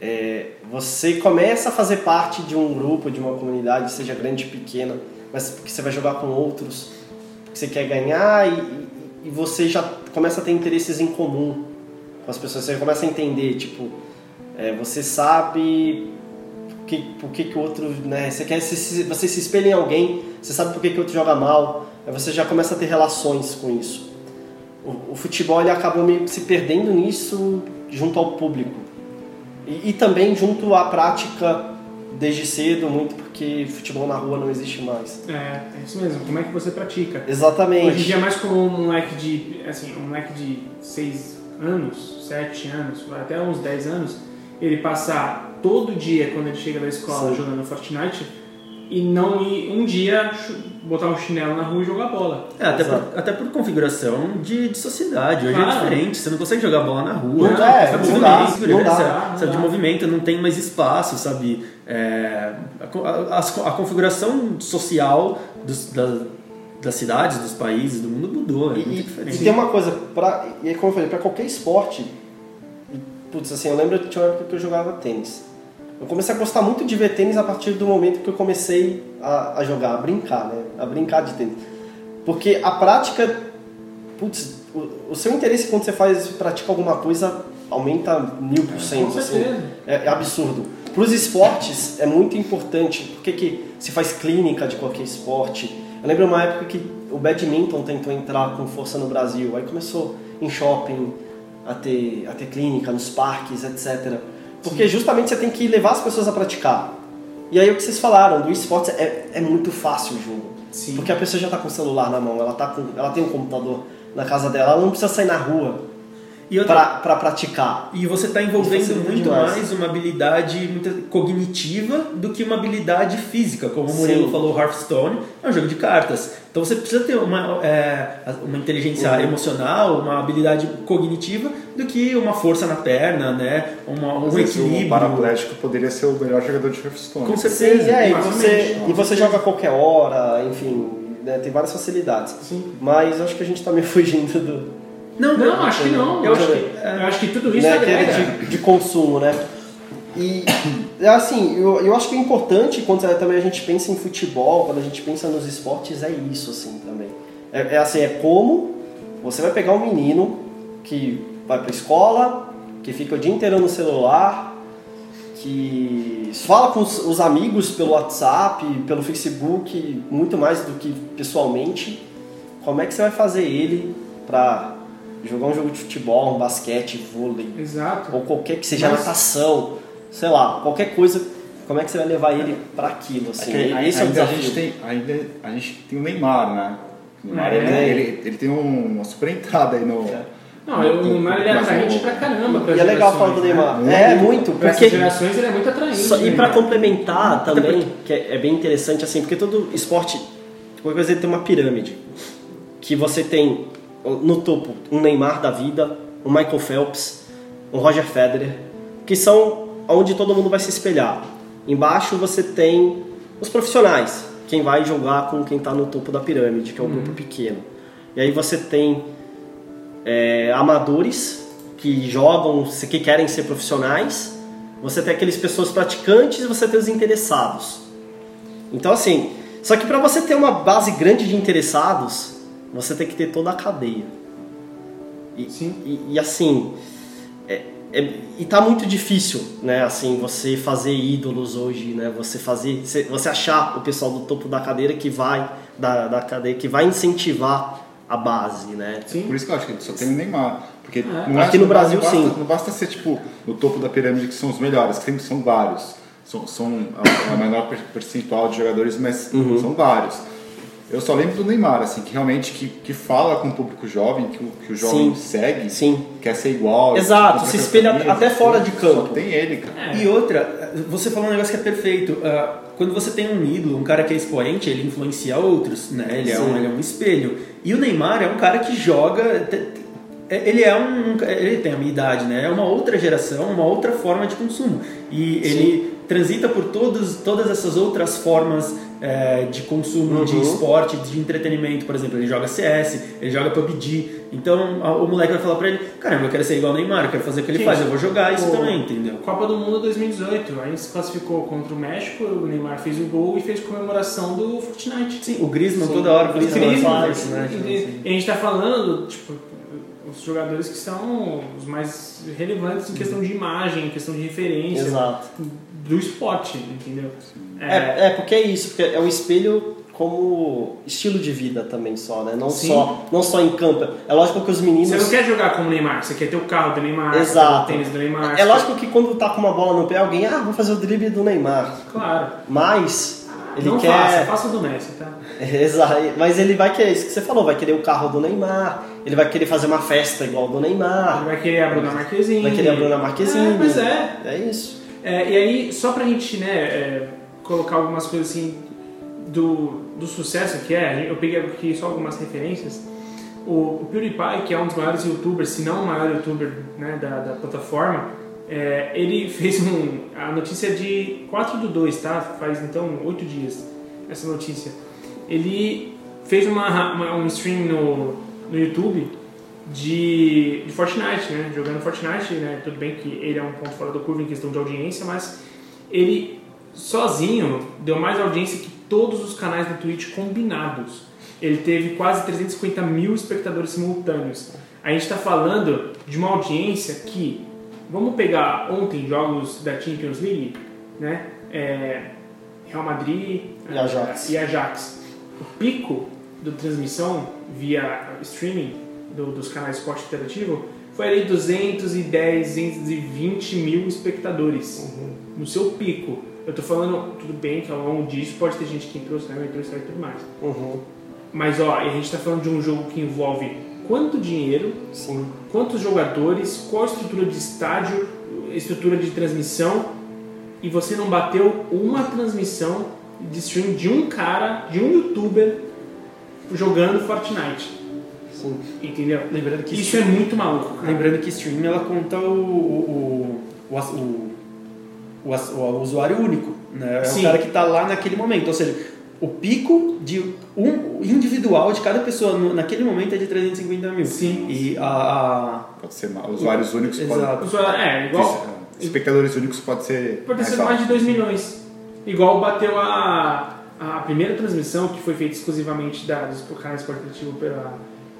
é, você começa a fazer parte de um grupo, de uma comunidade, seja grande ou pequena, mas porque você vai jogar com outros, porque você quer ganhar e, e- e você já começa a ter interesses em comum com as pessoas, você começa a entender, tipo, é, você sabe por que, por que, que o outro, né, você quer se, se- você se espelha em alguém, você sabe por que, que o outro joga mal, aí você já começa a ter relações com isso. O, o futebol ele acabou meio se perdendo nisso junto ao público. E, e também junto à prática desde cedo, muito porque futebol na rua não existe mais. É, é isso mesmo. Como é que você pratica? Exatamente. Hoje em dia é mais como um moleque de, assim, um moleque de 6 anos, 7 anos, até uns 10 anos, ele passar todo dia quando ele chega da escola Sim. jogando Fortnite e não ir um dia botar um chinelo na rua e jogar bola. É, até Exato. por, até por configuração de, de sociedade. Hoje Claro. é diferente, você não consegue jogar bola na rua. Não dá, sabe, não de dá, movimento, não dá, sabe, não de dá. movimento, não tem mais espaço, sabe? É, a, a- a configuração social dos- da- das cidades, dos países, do mundo mudou, é E, muito diferente. e tem uma coisa, pra, e aí, como eu falei, pra qualquer esporte, putz, assim, eu lembro que tinha uma época que eu jogava tênis. Eu comecei a gostar muito de ver tênis a partir do momento que eu comecei a, a jogar, a brincar, né? A brincar de tênis. Porque a prática, putz, o, o seu interesse quando você faz, pratica alguma coisa aumenta mil por cento. Assim. É, é absurdo. Para os esportes é muito importante. Por que, que se faz clínica de qualquer esporte? Eu lembro uma época que o badminton tentou entrar com força no Brasil. Aí começou em shopping a ter, a ter clínica, nos parques, etc. Porque justamente você tem que levar as pessoas a praticar. E aí o que vocês falaram, do esporte é, é muito fácil o jogo. Sim. Porque a pessoa já está com o celular na mão, ela, tá com, ela tem um computador na casa dela, ela não precisa sair na rua Outra, para praticar. E você está envolvendo muito demais. mais uma habilidade cognitiva do que uma habilidade física. Como o Sim. Murilo falou, Hearthstone é um jogo de cartas. Então você precisa ter uma, é, uma inteligência Uhum. emocional, uma habilidade cognitiva do que uma força na perna, né? Uma, um vezes, equilíbrio. Um paraplégico poderia ser o melhor jogador de Hearthstone. Com Sim, certeza. é, e você, e você joga a qualquer hora, enfim, né, tem várias facilidades. Sim. Mas acho que a gente tá meio *laughs* fugindo do. Não, Não, acho que não. Eu acho que, eu acho que tudo isso né, agrega. aquele de, de consumo, né? E *coughs* é assim, eu, eu acho que é importante quando também a gente pensa em futebol, quando a gente pensa nos esportes, é isso assim também. É, é assim, é como você vai pegar um menino que vai pra escola, que fica o dia inteiro no celular, que fala com os, os amigos pelo WhatsApp, pelo Facebook, muito mais do que pessoalmente. Como é que você vai fazer ele pra jogar um jogo de futebol, um basquete, vôlei, Exato. ou qualquer que seja Mas- natação, sei lá, qualquer coisa, como é que você vai levar ele pra aquilo, assim? É que Esse é o ainda a gente tem ainda a gente tem o Neymar, né? O Neymar É. ele, ele, ele tem um- uma super entrada aí no. Não, eu- o Neymar ele é atraente pra caramba. pras E é legal falar do né? Neymar. Muito. É, muito, Para essas porque... gerações ele é muito atraente. Só- e né? pra complementar também, que é, é bem interessante assim, porque todo esporte, qualquer coisa ele tem uma pirâmide. Que você tem no topo um Neymar da vida, um Michael Phelps, um Roger Federer, que são onde todo mundo vai se espelhar. Embaixo você tem os profissionais, quem vai jogar com quem está no topo da pirâmide, que é o grupo pequeno. E aí você tem é, amadores que jogam, que querem ser profissionais, você tem aqueles pessoas praticantes e você tem os interessados. Então assim, só que para você ter uma base grande de interessados, você tem que ter toda a cadeia. E, Sim. e, e, assim, é, é- e tá muito difícil, né? Assim, você fazer ídolos hoje, né? Você fazer, você- achar o pessoal do topo da cadeira que vai da, da cadeia que vai incentivar a base, né? Sim. Por isso que eu acho que só tem o Neymar. Porque É. não é- Aqui no não Brasil, basta, sim. Não basta ser tipo no topo da pirâmide que são os melhores, que sempre são vários. São, são a, a menor per- percentual de jogadores, mas Uhum. são vários. Eu só lembro do Neymar, assim, que realmente que, que fala com o público jovem, que o, que o jovem Sim. segue, Sim. quer ser igual. Exato, se espelha camisa, até fora de campo. Só tem ele, cara. E outra, você falou um negócio que é perfeito. ah, quando você tem um ídolo, um cara que é expoente, ele influencia outros, né? Ele é, um, ele é um espelho. E o Neymar é um cara que joga. te- Ele é um. Ele tem a minha idade, né? É uma outra geração, uma outra forma de consumo. E ele transita por todos, todas essas outras formas é, de consumo, de Uhum. esporte, de entretenimento. Por exemplo, ele joga CS, ele joga PUBG. Então a- o moleque vai falar pra ele: Caramba, eu quero ser igual o Neymar, eu quero fazer o que ele faz, eu vou jogar isso também, entendeu? Copa do Mundo 2018, a gente se classificou contra o México, o Neymar fez o gol e fez comemoração do Fortnite. Sim, o Griezmann toda hora faz Incrível, isso, faz, né? E a gente tá falando, tipo, os jogadores que são os mais relevantes em questão de imagem, em questão de referência Exato. Do esporte, entendeu? É, é, porque é isso, porque é um espelho como estilo de vida também só, né? Não Sim. só, não só em campo. É lógico que os meninos. Você não quer jogar como o Neymar, você quer ter o carro do Neymar, Exato. o tênis do Neymar. É lógico que quando tá com uma bola no pé, alguém, ah, vou fazer o drible do Neymar. Claro. Mas ele não quer. faça, faça o do Messi, tá? *laughs* Exato. Mas ele vai querer, isso que você falou, vai querer o carro do Neymar, ele vai querer fazer uma festa igual do Ele Neymar, vai querer a Bruna Marquezine. vai querer a Bruna Marquezine. É, pois é. É isso. É, e aí, só pra gente né, é, colocar algumas coisas assim do, do sucesso que é, eu peguei aqui só algumas referências. O, o PewDiePie, que é um dos maiores youtubers, se não o maior youtuber né, da, da plataforma, é, ele *laughs* fez um, a notícia de 4 do 2, tá? Faz então 8 dias essa notícia. Ele fez uma, uma- um stream no, no YouTube de, de Fortnite, né? Jogando Fortnite, né? Tudo bem que ele é um ponto fora da curva em questão de audiência, mas ele sozinho deu mais audiência que todos os canais do Twitch combinados. Ele teve quase 350 mil espectadores simultâneos. A gente está falando de uma audiência que vamos pegar ontem jogos da Champions League, né? É, Real Madrid E Ajax. e Ajax. O pico da transmissão via streaming do- dos canais esporte interativo foi ali 210, 220 mil espectadores no seu pico. Eu tô falando, tudo bem que ao longo disso pode ter gente que entrou, saiu, entrou, saiu e tudo mais. Uhum. Mas ó, a gente tá falando de um jogo que envolve quanto dinheiro, Sim. quantos jogadores, qual a estrutura de estádio, estrutura de transmissão, e você não bateu uma transmissão de stream de um cara, de um youtuber jogando Fortnite. Sim. Entendeu? Lembrando que Isso é muito maluco, cara. Lembrando que stream ela conta o, o, o, o, o- o o usuário único, né? É Sim. o cara que está lá naquele momento, ou seja, o pico de um individual de cada pessoa no- naquele momento é de 350 mil. Sim. E a, a- Pode ser ma- usuários únicos Exato. podem. É, igual. Espectadores únicos pode ser. Pode alto. mais de 2 milhões. Igual bateu a, a primeira transmissão que foi feita exclusivamente da, dos canais esportivos pela,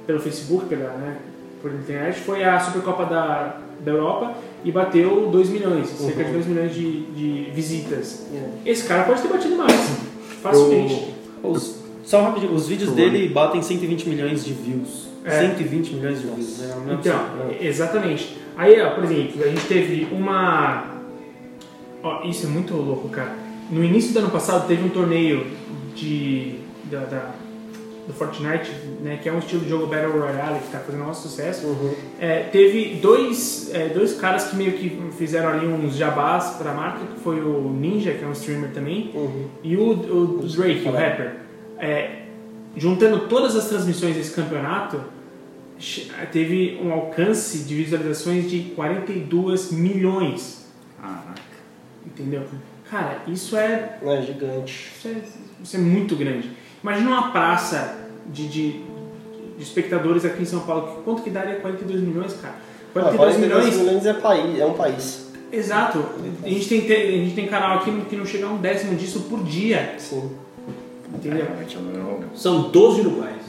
pelo Facebook, pela, né, por internet, foi a Supercopa da, da Europa e bateu 2 milhões, cerca de 2 milhões de, de visitas. Esse cara pode ter batido mais, facilmente. os, só rapidinho, os vídeos dele batem 120 milhões de views. É. 120 milhões de views. né? É Então, absurdo. exatamente. Aí, ó, por exemplo, a gente teve uma. Ó, isso é muito louco, cara. No início do ano passado teve um torneio de. Da, da- do Fortnite, né, que é um estilo de jogo Battle Royale que está fazendo um sucesso. É, teve dois, é, dois caras que meio que fizeram ali uns jabás para a marca, que foi o Ninja, que é um streamer também, e o, o Drake, o rapper. É, juntando todas as transmissões desse campeonato, teve um alcance de visualizações de 42 milhões. Caraca. Entendeu? Cara, isso é, É gigante. isso é, isso é muito grande. Imagina uma praça de, de, de espectadores aqui em São Paulo. Quanto que daria 42 milhões, cara? Ah, 42 42 milhões milhões é, país, é um país. Exato. A gente tem, a gente tem canal aqui que não chega a um décimo disso por dia. Sim. Entendeu? É, São 12 uruguaios.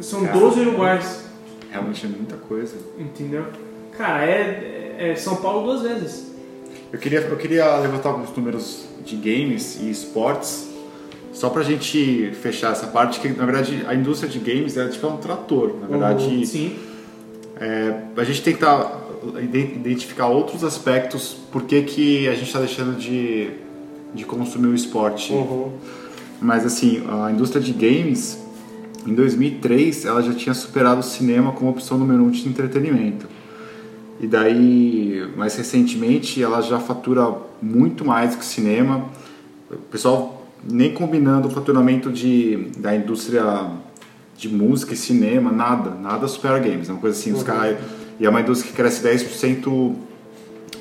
São 12 uruguaios. realmente é muita coisa. Entendeu? Cara, é, é São Paulo duas vezes. Eu queria, eu queria levantar alguns números de games e esportes, só pra gente fechar essa parte, que na verdade a indústria de games é tipo um trator. Na verdade, Sim. é, a gente que tá, ide- identificar outros aspectos, por que, que a gente está deixando de, de consumir o esporte. Uhum. Mas assim, a indústria de games, em 2003, ela já tinha superado o cinema como opção número um de entretenimento. E daí, mais recentemente, ela já fatura muito mais que o cinema. O pessoal nem combinando o faturamento de, da indústria de música e cinema, nada, nada supera games. É uma coisa assim, os caras... E é uma indústria que cresce 10%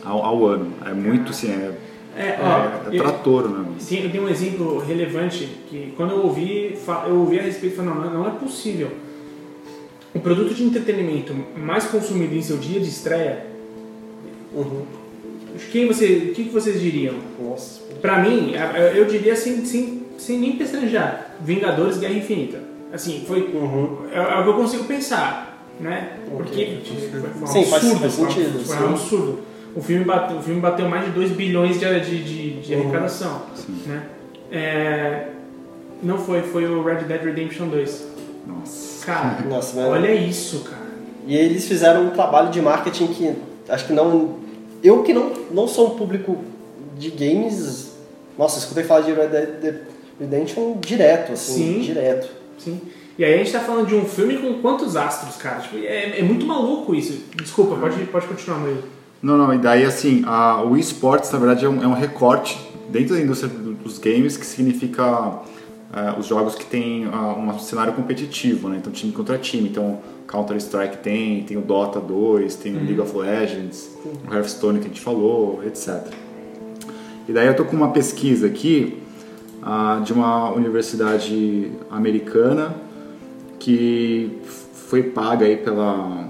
ao, ao ano. É muito, assim, é, É, é, ó, é eu- trator, né? Tem, eu tenho um exemplo relevante que quando eu ouvi, eu ouvi a respeito e falei, não, não é possível. O produto de entretenimento mais consumido em seu dia de estreia, quem você, o que que vocês diriam? Nossa. Pra mim, é- é- eu diria sem, sem, sem nem pestanejar, Vingadores Guerra Infinita. Assim, foi é, é o que eu consigo pensar, né? Porque foi um Sim, faz- absurdo, foi um- Foi um absurdo. O filme, bateu, o filme bateu mais de 2 bilhões de, de, de, de Uhum. arrecadação. Né? É, não foi, foi o Red Dead Redemption 2. Nossa. Cara, Nossa, né? olha isso, cara. E eles fizeram um trabalho de marketing que acho que não. Eu que não, não sou um público de games. Nossa, escutei falar de Red Dead Redemption direto, assim, Sim. direto. Sim. E aí a gente tá falando de um filme com quantos astros, cara? Tipo, é, é muito maluco isso. Desculpa, pode, pode continuar, Murilo. Não, não, e daí assim, a, o esportes na verdade é um, é um recorte dentro da indústria do- dos games que significa é, os jogos que tem ah, um cenário competitivo, né? Então time contra time, então Counter-Strike tem, tem o Dota 2, tem o League of Legends, o Hearthstone que a gente falou, etc. E daí eu tô com uma pesquisa aqui ah, de uma universidade americana que foi paga aí pela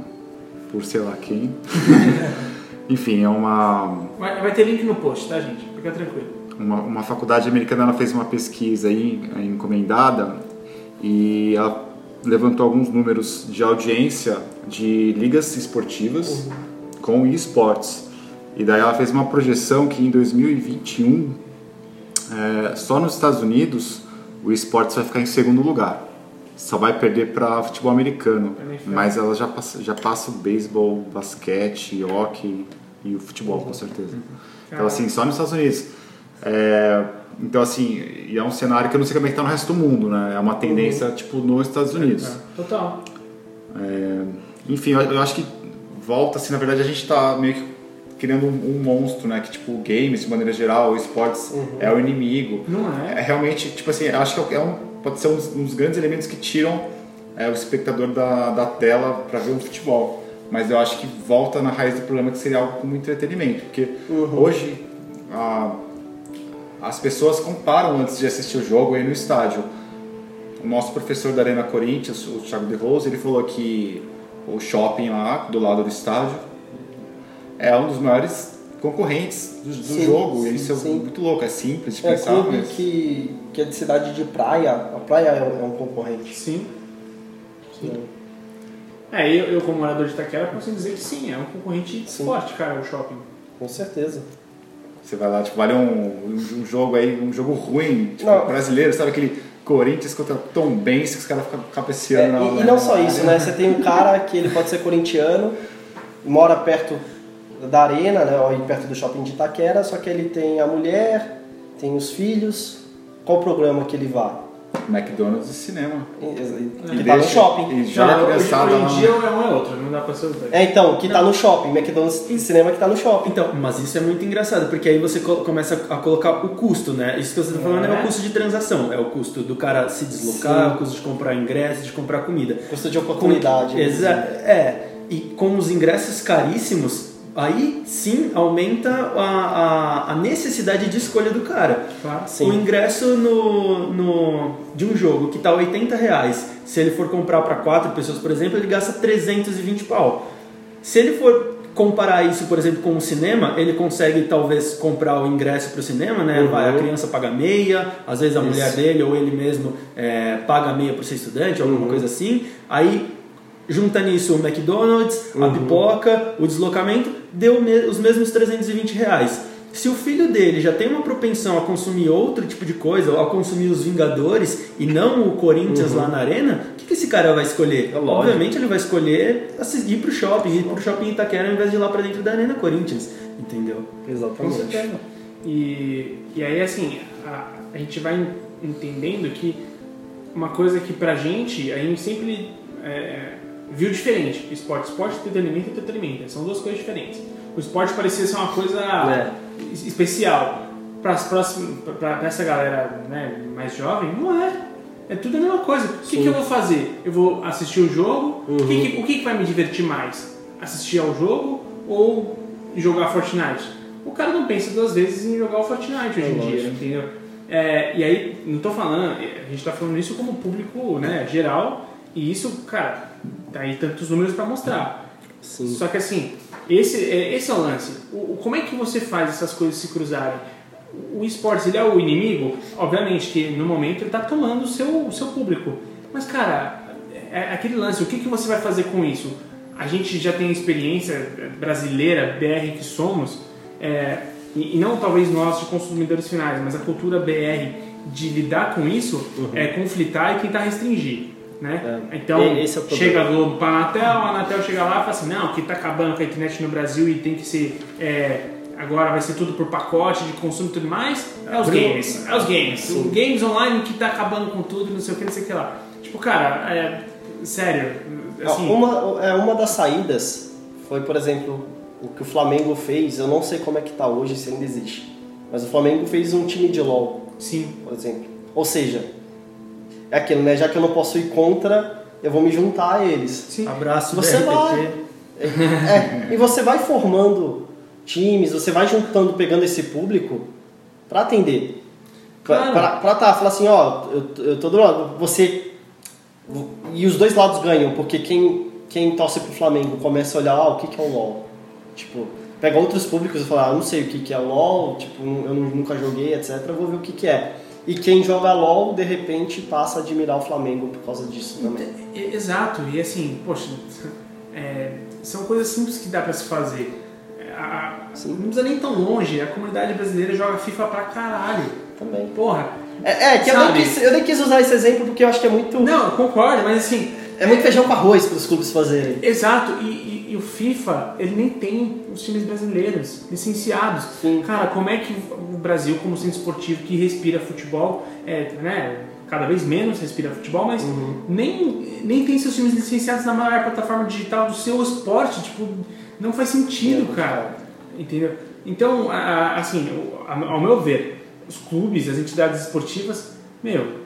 por sei lá quem. *laughs* Enfim, é uma, Vai, vai ter link no post, tá, gente? Fica tranquilo. Uma, uma faculdade americana ela fez uma pesquisa aí eh, encomendada e ela levantou alguns números de audiência de ligas esportivas com esportes. E daí ela fez uma projeção que em 2021, é, só nos Estados Unidos, o esportes vai ficar em segundo lugar. Só vai perder para futebol americano. NFL. Mas ela já passa, já passa o beisebol, basquete, hockey e o futebol, com certeza. Então, assim, só nos Estados Unidos. É, então, assim, e é um cenário que eu não sei como é que tá no resto do mundo, né? É uma tendência, tipo, nos Estados Unidos. Total. É, enfim, eu, eu acho que volta, assim, na verdade a gente tá meio que criando um, um monstro, né? Que, tipo, games, de maneira geral, esportes é o inimigo. Não é? É realmente, tipo assim, acho que é um, pode ser um dos, um dos grandes elementos que tiram é, o espectador da, da tela para ver o futebol. Mas eu acho que volta na raiz do problema que seria algo como entretenimento. Porque hoje a- as pessoas comparam antes de assistir o jogo aí no estádio. O nosso professor da Arena Corinthians, o Thiago de Rose, ele falou que o shopping lá do lado do estádio é um dos maiores concorrentes do, do Sim, jogo. sim, isso é sim. muito louco, é simples de É pensar, clube mas... que, que é de cidade de praia, a praia é um, é um concorrente. Sim. É, eu, eu como morador de Itaquera consigo dizer que sim, é um concorrente Sim. forte, cara, o shopping. Com certeza. Você vai lá, tipo, vale um, um, jogo aí, um jogo ruim, tipo, Não. brasileiro, sabe aquele Corinthians contra Tom Benz que os caras ficam É, cabeceando na e, e não só isso, né? Você tem um cara que ele pode ser corintiano, mora perto da arena, né? Ou perto do shopping de Itaquera, só que ele tem a mulher, tem os filhos. Qual o programa que ele vai? McDonald's e cinema. Que tá no shopping. E a Não, hoje, criançada hoje lá. em dia é um é outro, não dá pra ser os dois. É, então, que tá no shopping. McDonald's e cinema que tá no shopping. Então, mas isso é muito engraçado, porque aí você co- começa a colocar o custo, né? Isso que você está falando é. É. o custo de transação, é o custo do cara se deslocar, Sim. o custo de comprar ingresso, de comprar comida. Custo de oportunidade. né? Exa é, e com os ingressos caríssimos, aí sim aumenta a, a, a necessidade de escolha do cara. Claro. O ingresso no, no, de um jogo que tá 80 reais, se ele for comprar para quatro pessoas, por exemplo, ele gasta 320 pau. Se ele for comparar isso, por exemplo, com o cinema, ele consegue talvez comprar o ingresso para o cinema, né? Uhum. Vai, a criança paga meia, às vezes a Isso. mulher dele ou ele mesmo é, paga meia por ser estudante, alguma Uhum. coisa assim. Aí junta nisso o McDonald's, a Uhum. pipoca, o deslocamento, deu os mesmos 320 reais. Se o filho dele já tem uma propensão a consumir outro tipo de coisa, a consumir os Vingadores e não o Corinthians lá na arena, o que, que esse cara vai escolher? Uhum. É. Obviamente ele vai escolher ir pro shopping, ir pro shopping Itaquera ao invés de ir lá pra dentro da arena Corinthians, entendeu? Com Exatamente. certeza. E, e aí, assim, a, a gente vai en- entendendo que uma coisa que pra gente, a gente sempre é, viu diferente. Esporte, esporte, entretenimento entretenimento. São duas coisas diferentes. O esporte parecia ser uma coisa É. es- especial. Para essa galera né, mais jovem, não é. É tudo a mesma coisa. O que, que eu vou fazer? Eu vou assistir o jogo? O, que, que- o que, vai me divertir mais? Assistir ao jogo ou jogar Fortnite? O cara não pensa duas vezes em jogar o Fortnite hoje em dia, entendeu? É, e aí, não tô falando, a gente tá falando isso como público né, geral, e isso, cara, tá aí tantos números para mostrar. Sim. Só que assim, esse, é- esse é o lance. O, como é que você faz essas coisas se cruzarem? O esportes, ele é o inimigo? Obviamente que no momento ele tá tomando o seu, o seu público. Mas, cara, é é aquele lance, o que, que você vai fazer com isso? A gente já tem experiência brasileira, BR que somos, é, e, e não talvez nós de consumidores finais, mas a cultura BR de lidar com isso é conflitar e tentar restringir. Né? É. Então, é chega a Globo para a Anatel, a Anatel chega lá e fala assim, não, que tá acabando com a internet no Brasil e tem que ser, é, agora vai ser tudo por pacote de consumo e tudo mais, é os games, é os games, o games online que tá acabando com tudo, não sei o que, não sei o que lá. Tipo, cara, é, sério, assim, Uma, é, uma das saídas foi, por exemplo, o que o Flamengo fez. Eu não sei como é que tá hoje, se ainda existe. Mas o Flamengo fez um time de LOL, sim, por exemplo. Ou seja, é aquilo, né? Já que eu não posso ir contra, eu vou me juntar a eles. sim. Abraço Você BRPT. vai. É, e você vai formando times, você vai juntando, pegando esse público pra atender. Pra, Claro. pra, pra tá, falar assim, ó, eu, eu tô do lado, você. E os dois lados ganham, porque quem, quem torce pro Flamengo começa a olhar, ah, o que, que é o LOL? Tipo, pega outros públicos e fala, ah, eu não sei o que, que é o LOL, tipo, eu nu- nunca joguei, etc, eu vou ver o que, que é. E quem joga LOL, de repente, passa a admirar o Flamengo por causa disso também. Exato, e assim, poxa, é, são coisas simples que dá para se fazer. A, Não precisa nem tão longe. A comunidade brasileira joga FIFA pra caralho. Também. Porra. É, é que eu nem, quis, eu nem quis usar esse exemplo porque eu acho que é muito. Não, concordo, mas assim. É muito feijão com arroz para os clubes fazerem. Exato, e, e- e o FIFA, ele nem tem os times brasileiros licenciados. Sim. Cara, como é que o Brasil, como centro esportivo que respira futebol, é, né, cada vez menos respira futebol, mas nem, nem tem seus times licenciados na maior plataforma digital do seu esporte, tipo, não faz sentido, cara. Entendeu? Então, a- a- assim, ao meu ver, os clubes, as entidades esportivas, meu,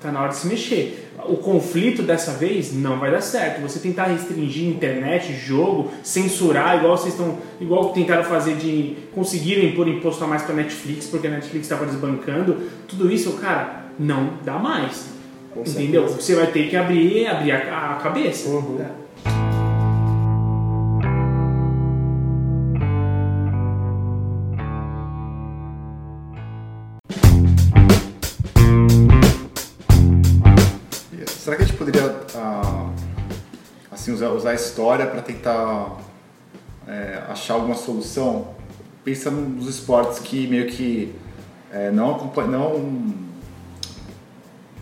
Tá na hora de se mexer. O conflito dessa vez não vai dar certo. Você tentar restringir internet, jogo, censurar, igual vocês estão. Igual tentaram fazer de conseguirem pôr imposto a mais pra Netflix, porque a Netflix estava desbancando, tudo isso, cara, não dá mais. Com entendeu? certeza. Você vai ter que abrir, abrir a, a cabeça. Uhum. Será usar, usar a história para tentar é, achar alguma solução? Pensa nos esportes que meio que é, não, não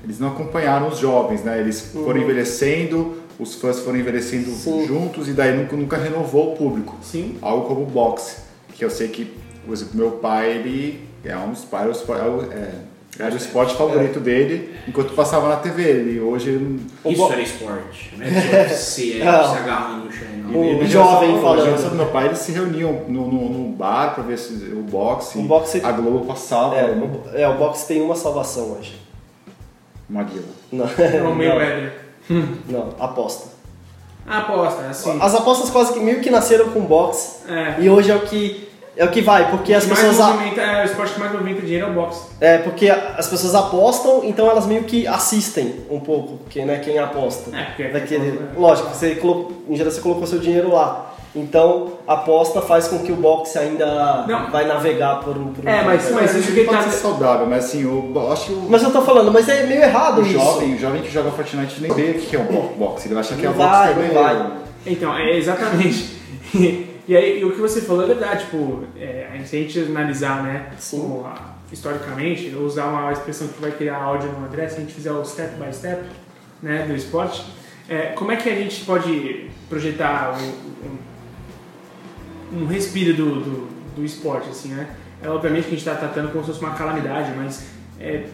eles não acompanharam os jovens, né? Eles foram envelhecendo, os fãs foram envelhecendo Sim. juntos e daí nunca, nunca renovou o público. Sim. Algo como o boxe, que eu sei que, por exemplo, meu pai, ele é um dos espo- é o- é, era o esporte favorito dele enquanto passava na TV. Ele hoje ele não- Isso era esporte, *laughs* não é só se, se agarrando no chão. não. O Ele jovem já- falando. já- meu pai, eles se reuniam no, no, no bar pra ver se, o boxe. O boxe- A Globo passava É, o, é, o boxe tem uma salvação hoje. Maguila. Não, É o Mayweather. não, aposta. A aposta, assim. As apostas quase que meio que nasceram com boxe É. e hoje é o que é o que vai, porque as pessoas a- é, o esporte que mais movimenta dinheiro é o boxe. é porque as pessoas apostam, então elas meio que assistem um pouco, porque né, quem aposta. É, porque é futebol, né? Lógico, você colocou, em geral você colocou seu dinheiro lá. Então, a aposta faz com que o boxe ainda Não. vai navegar por um. Por um É, mas- mas isso que pode tá- ser saudável, mas assim, eu acho que o, Mas eu tô falando, mas é meio errado o isso. jovem, o jovem que joga Fortnite nem vê o que é um bo- boxe. Ele acha que é o boxe vai, vai. Então, é exatamente. *laughs* e aí, e o que você falou é verdade, tipo, é, se a gente analisar, né, Sim. o- a- historicamente, eu usar uma expressão que vai criar áudio no André, se a gente fizer o step by step, né, do esporte, é, como é que a gente pode projetar um, um, um respiro do, do, do esporte, assim, né? É, obviamente que a gente está tratando como se fosse uma calamidade, mas é,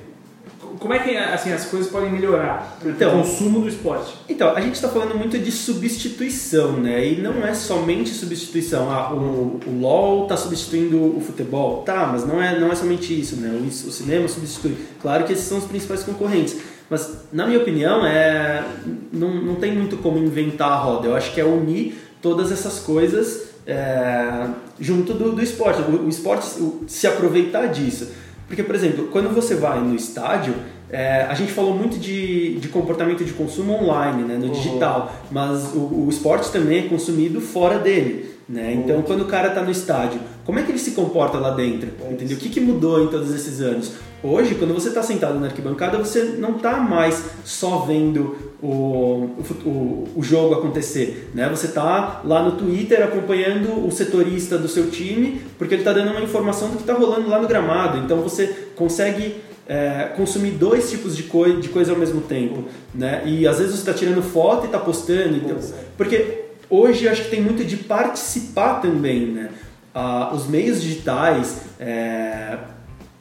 como é que assim, as coisas podem melhorar Então, o consumo do esporte? Então, a gente está falando muito de substituição, né? E não é somente substituição. Ah, o, o LoL está substituindo o futebol. Tá, mas não é, não é somente isso, né? O, o cinema substitui. Claro que esses são os principais concorrentes. Mas, na minha opinião, é, não, não tem muito como inventar a roda. Eu acho que é unir todas essas coisas é, junto do, do esporte. O, o esporte o- se aproveitar disso. Porque, por exemplo, quando você vai no estádio, é, a gente falou muito de, de comportamento de consumo online, né, no digital, mas o, o esporte também é consumido fora dele. Né? Então, quando o cara está no estádio, como é que ele se comporta lá dentro? Entendeu? O que, que mudou em todos esses anos? Hoje, quando você está sentado na arquibancada, você não está mais só vendo o, o, o, jogo acontecer. Né? Você está lá no Twitter acompanhando o setorista do seu time, porque ele está dando uma informação do que está rolando lá no gramado. Então você consegue é, consumir dois tipos de, coi de coisa ao mesmo tempo. Né? E às vezes você está tirando foto e está postando. Então, porque hoje acho que tem muito de participar também. Né? Ah, os meios digitais, é,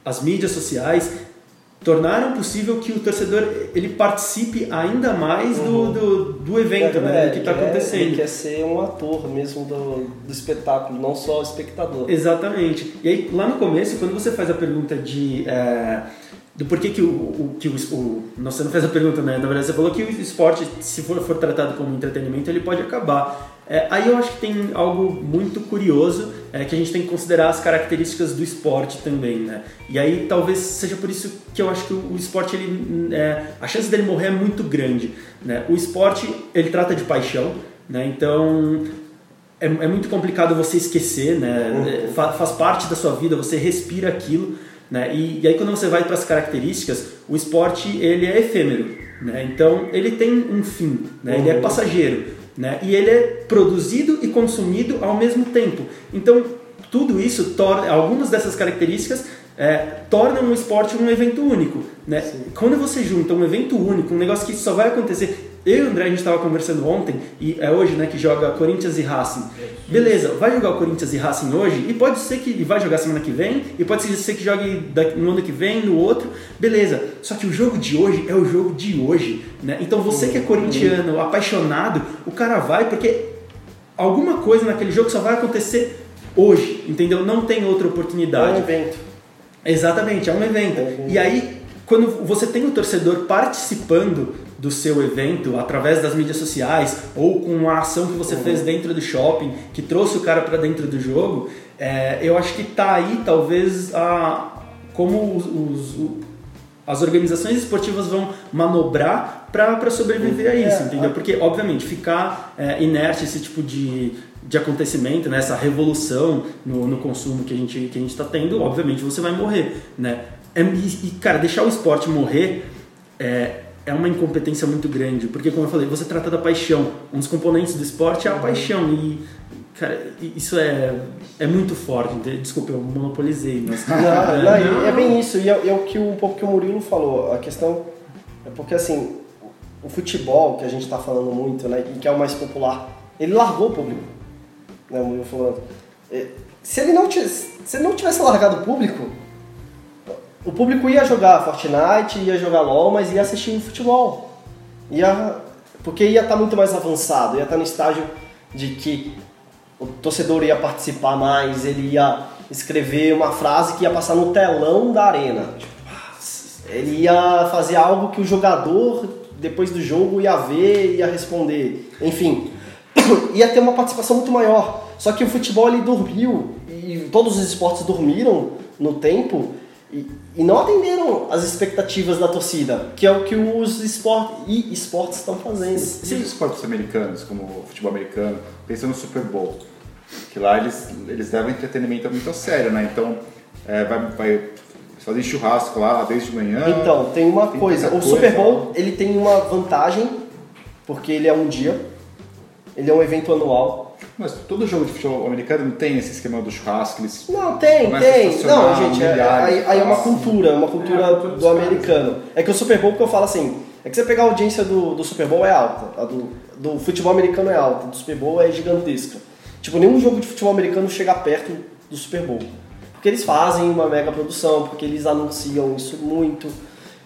as mídias sociais tornaram possível que o torcedor ele participe ainda mais do, do, do evento, né, do que está acontecendo. Ele quer ser um ator mesmo do, do espetáculo, não só espectador. Exatamente. E aí, lá no começo, quando você faz a pergunta de. é, do porquê que o. o, que o, o não, você não fez a pergunta, né? Na verdade, você falou que o esporte, se for, for tratado como entretenimento, ele pode acabar. É, aí eu acho que tem algo muito curioso é, que a gente tem que considerar as características do esporte também, né? E aí talvez seja por isso que eu acho que o, o esporte, ele, é, a chance dele morrer é muito grande, né? O esporte, ele trata de paixão, né? Então é, é muito complicado você esquecer, né? É, fa- faz parte da sua vida, você respira aquilo, né? E, e aí quando você vai para as características, o esporte ele é efêmero, né? Então ele tem um fim, né? Ele é passageiro, né? E ele é produzido e consumido ao mesmo tempo. Então tudo isso torna, algumas dessas características é, tornam o esporte um evento único. Né? Quando você junta um evento único, um negócio que só vai acontecer. Eu e o André, a gente estava conversando ontem, e é hoje né, que joga Corinthians e Racing. Beleza, vai jogar o Corinthians e Racing hoje, e pode ser que ele vai jogar semana que vem, e pode ser que jogue no ano que vem, no outro, beleza. Só que o jogo de hoje é o jogo de hoje. Né? Então você que é corintiano, apaixonado, o cara vai porque alguma coisa naquele jogo só vai acontecer hoje, entendeu? Não tem outra oportunidade. É um evento. Exatamente, é um evento. É um evento. E aí, quando você tem o torcedor participando do seu evento através das mídias sociais ou com a ação que você fez dentro do shopping, que trouxe o cara para dentro do jogo, é, eu acho que tá aí talvez a, como os, os- as organizações esportivas vão manobrar para sobreviver a isso, É, entendeu? a- Porque, obviamente, ficar é, inerte esse tipo de, de acontecimento, né? essa revolução no, no consumo que a gente que a gente está tendo, obviamente você vai morrer, né? É, e, e, cara, deixar o esporte morrer é, é uma incompetência muito grande, porque, como eu falei, você trata da paixão. Um dos componentes do esporte é a paixão e, cara, isso é, é muito forte. Desculpa, eu monopolizei, mas... *laughs* Não, *laughs* não, é bem isso, e é, é o que um pouco que o Murilo falou. A questão é porque assim, o futebol que a gente está falando muito, né, e que é o mais popular, ele largou o público. Né, o Murilo falando. É, Se ele não tivesse, se ele não tivesse largado o público, o público ia jogar Fortnite, ia jogar LOL, mas ia assistir futebol. Ia, porque ia estar muito mais avançado, ia estar no estágio de que o torcedor ia participar mais, ele ia escrever uma frase que ia passar no telão da arena. Ele ia fazer algo que o jogador, depois do jogo, ia ver, ia responder. Enfim, *coughs* ia ter uma participação muito maior. Só que o futebol ele dormiu, e todos os esportes dormiram no tempo, e, e não atenderam as expectativas da torcida, que é o que os esport, e esportes estão fazendo. E os esportes americanos, como o futebol americano, pensando no Super Bowl, que lá eles, eles levam entretenimento muito a sério, né? Então, é, vai, vai fazem churrasco lá desde de manhã. Então, tem uma Tem coisa. O muita Super coisa, Bowl, ele tem uma vantagem, porque ele é um dia, ele é um evento anual. Mas todo jogo de futebol americano não tem esse esquema do churrasco, eles Não, tem, tem. Não, gente, é- milhares aí, aí é uma de cultura, é uma cultura É cultura do americano. É que o Super Bowl, que eu falo assim, é que você pegar a audiência do, do Super Bowl é alta, a do, do futebol americano é alta, do Super Bowl é gigantesca. Tipo, nenhum jogo de futebol americano chega perto do Super Bowl. Porque eles fazem uma mega produção, porque eles anunciam isso muito.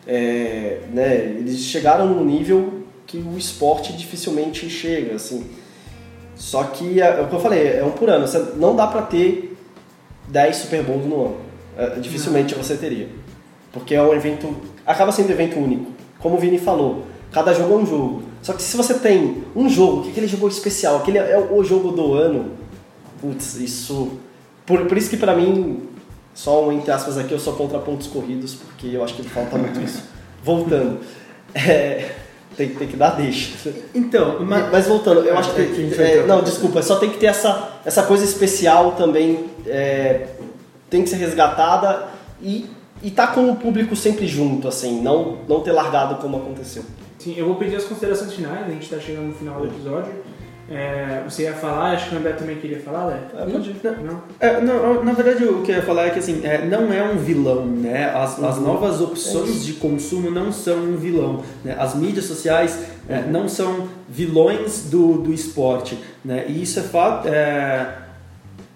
é, né, eles chegaram num nível que o esporte dificilmente chega, assim. Só que é, é o que eu falei, é um por ano. Você não dá pra ter 10 Super Bowls no ano. É, dificilmente você teria. Porque é um evento. Acaba sendo um evento único. Como o Vini falou, cada jogo é um jogo. Só que se você tem um jogo, que aquele jogo especial, aquele é o jogo do ano, putz, isso. Por, por isso que pra mim, só um entre aspas aqui, eu sou contra pontos corridos, porque eu acho que falta muito isso. *laughs* Voltando. É, tem, tem que dar deixa. Então, Mas, mas... voltando, eu acho que. É, que a gente vai é, não, desculpa, só tem que ter essa, essa coisa especial também. é, tem que ser resgatada e, e tá com o público sempre junto, assim, não, não ter largado como aconteceu. Sim, eu vou pedir as considerações finais, a gente está chegando no final do episódio. É, você ia falar, acho que o André também queria falar, Lé? É, pode ir. Não? É, não, na verdade, o que eu ia falar é que assim, é, não é um vilão, né? As, as novas opções de consumo não são um vilão. Né? As mídias sociais é, não são vilões do, do esporte. Né? E isso é fato. É,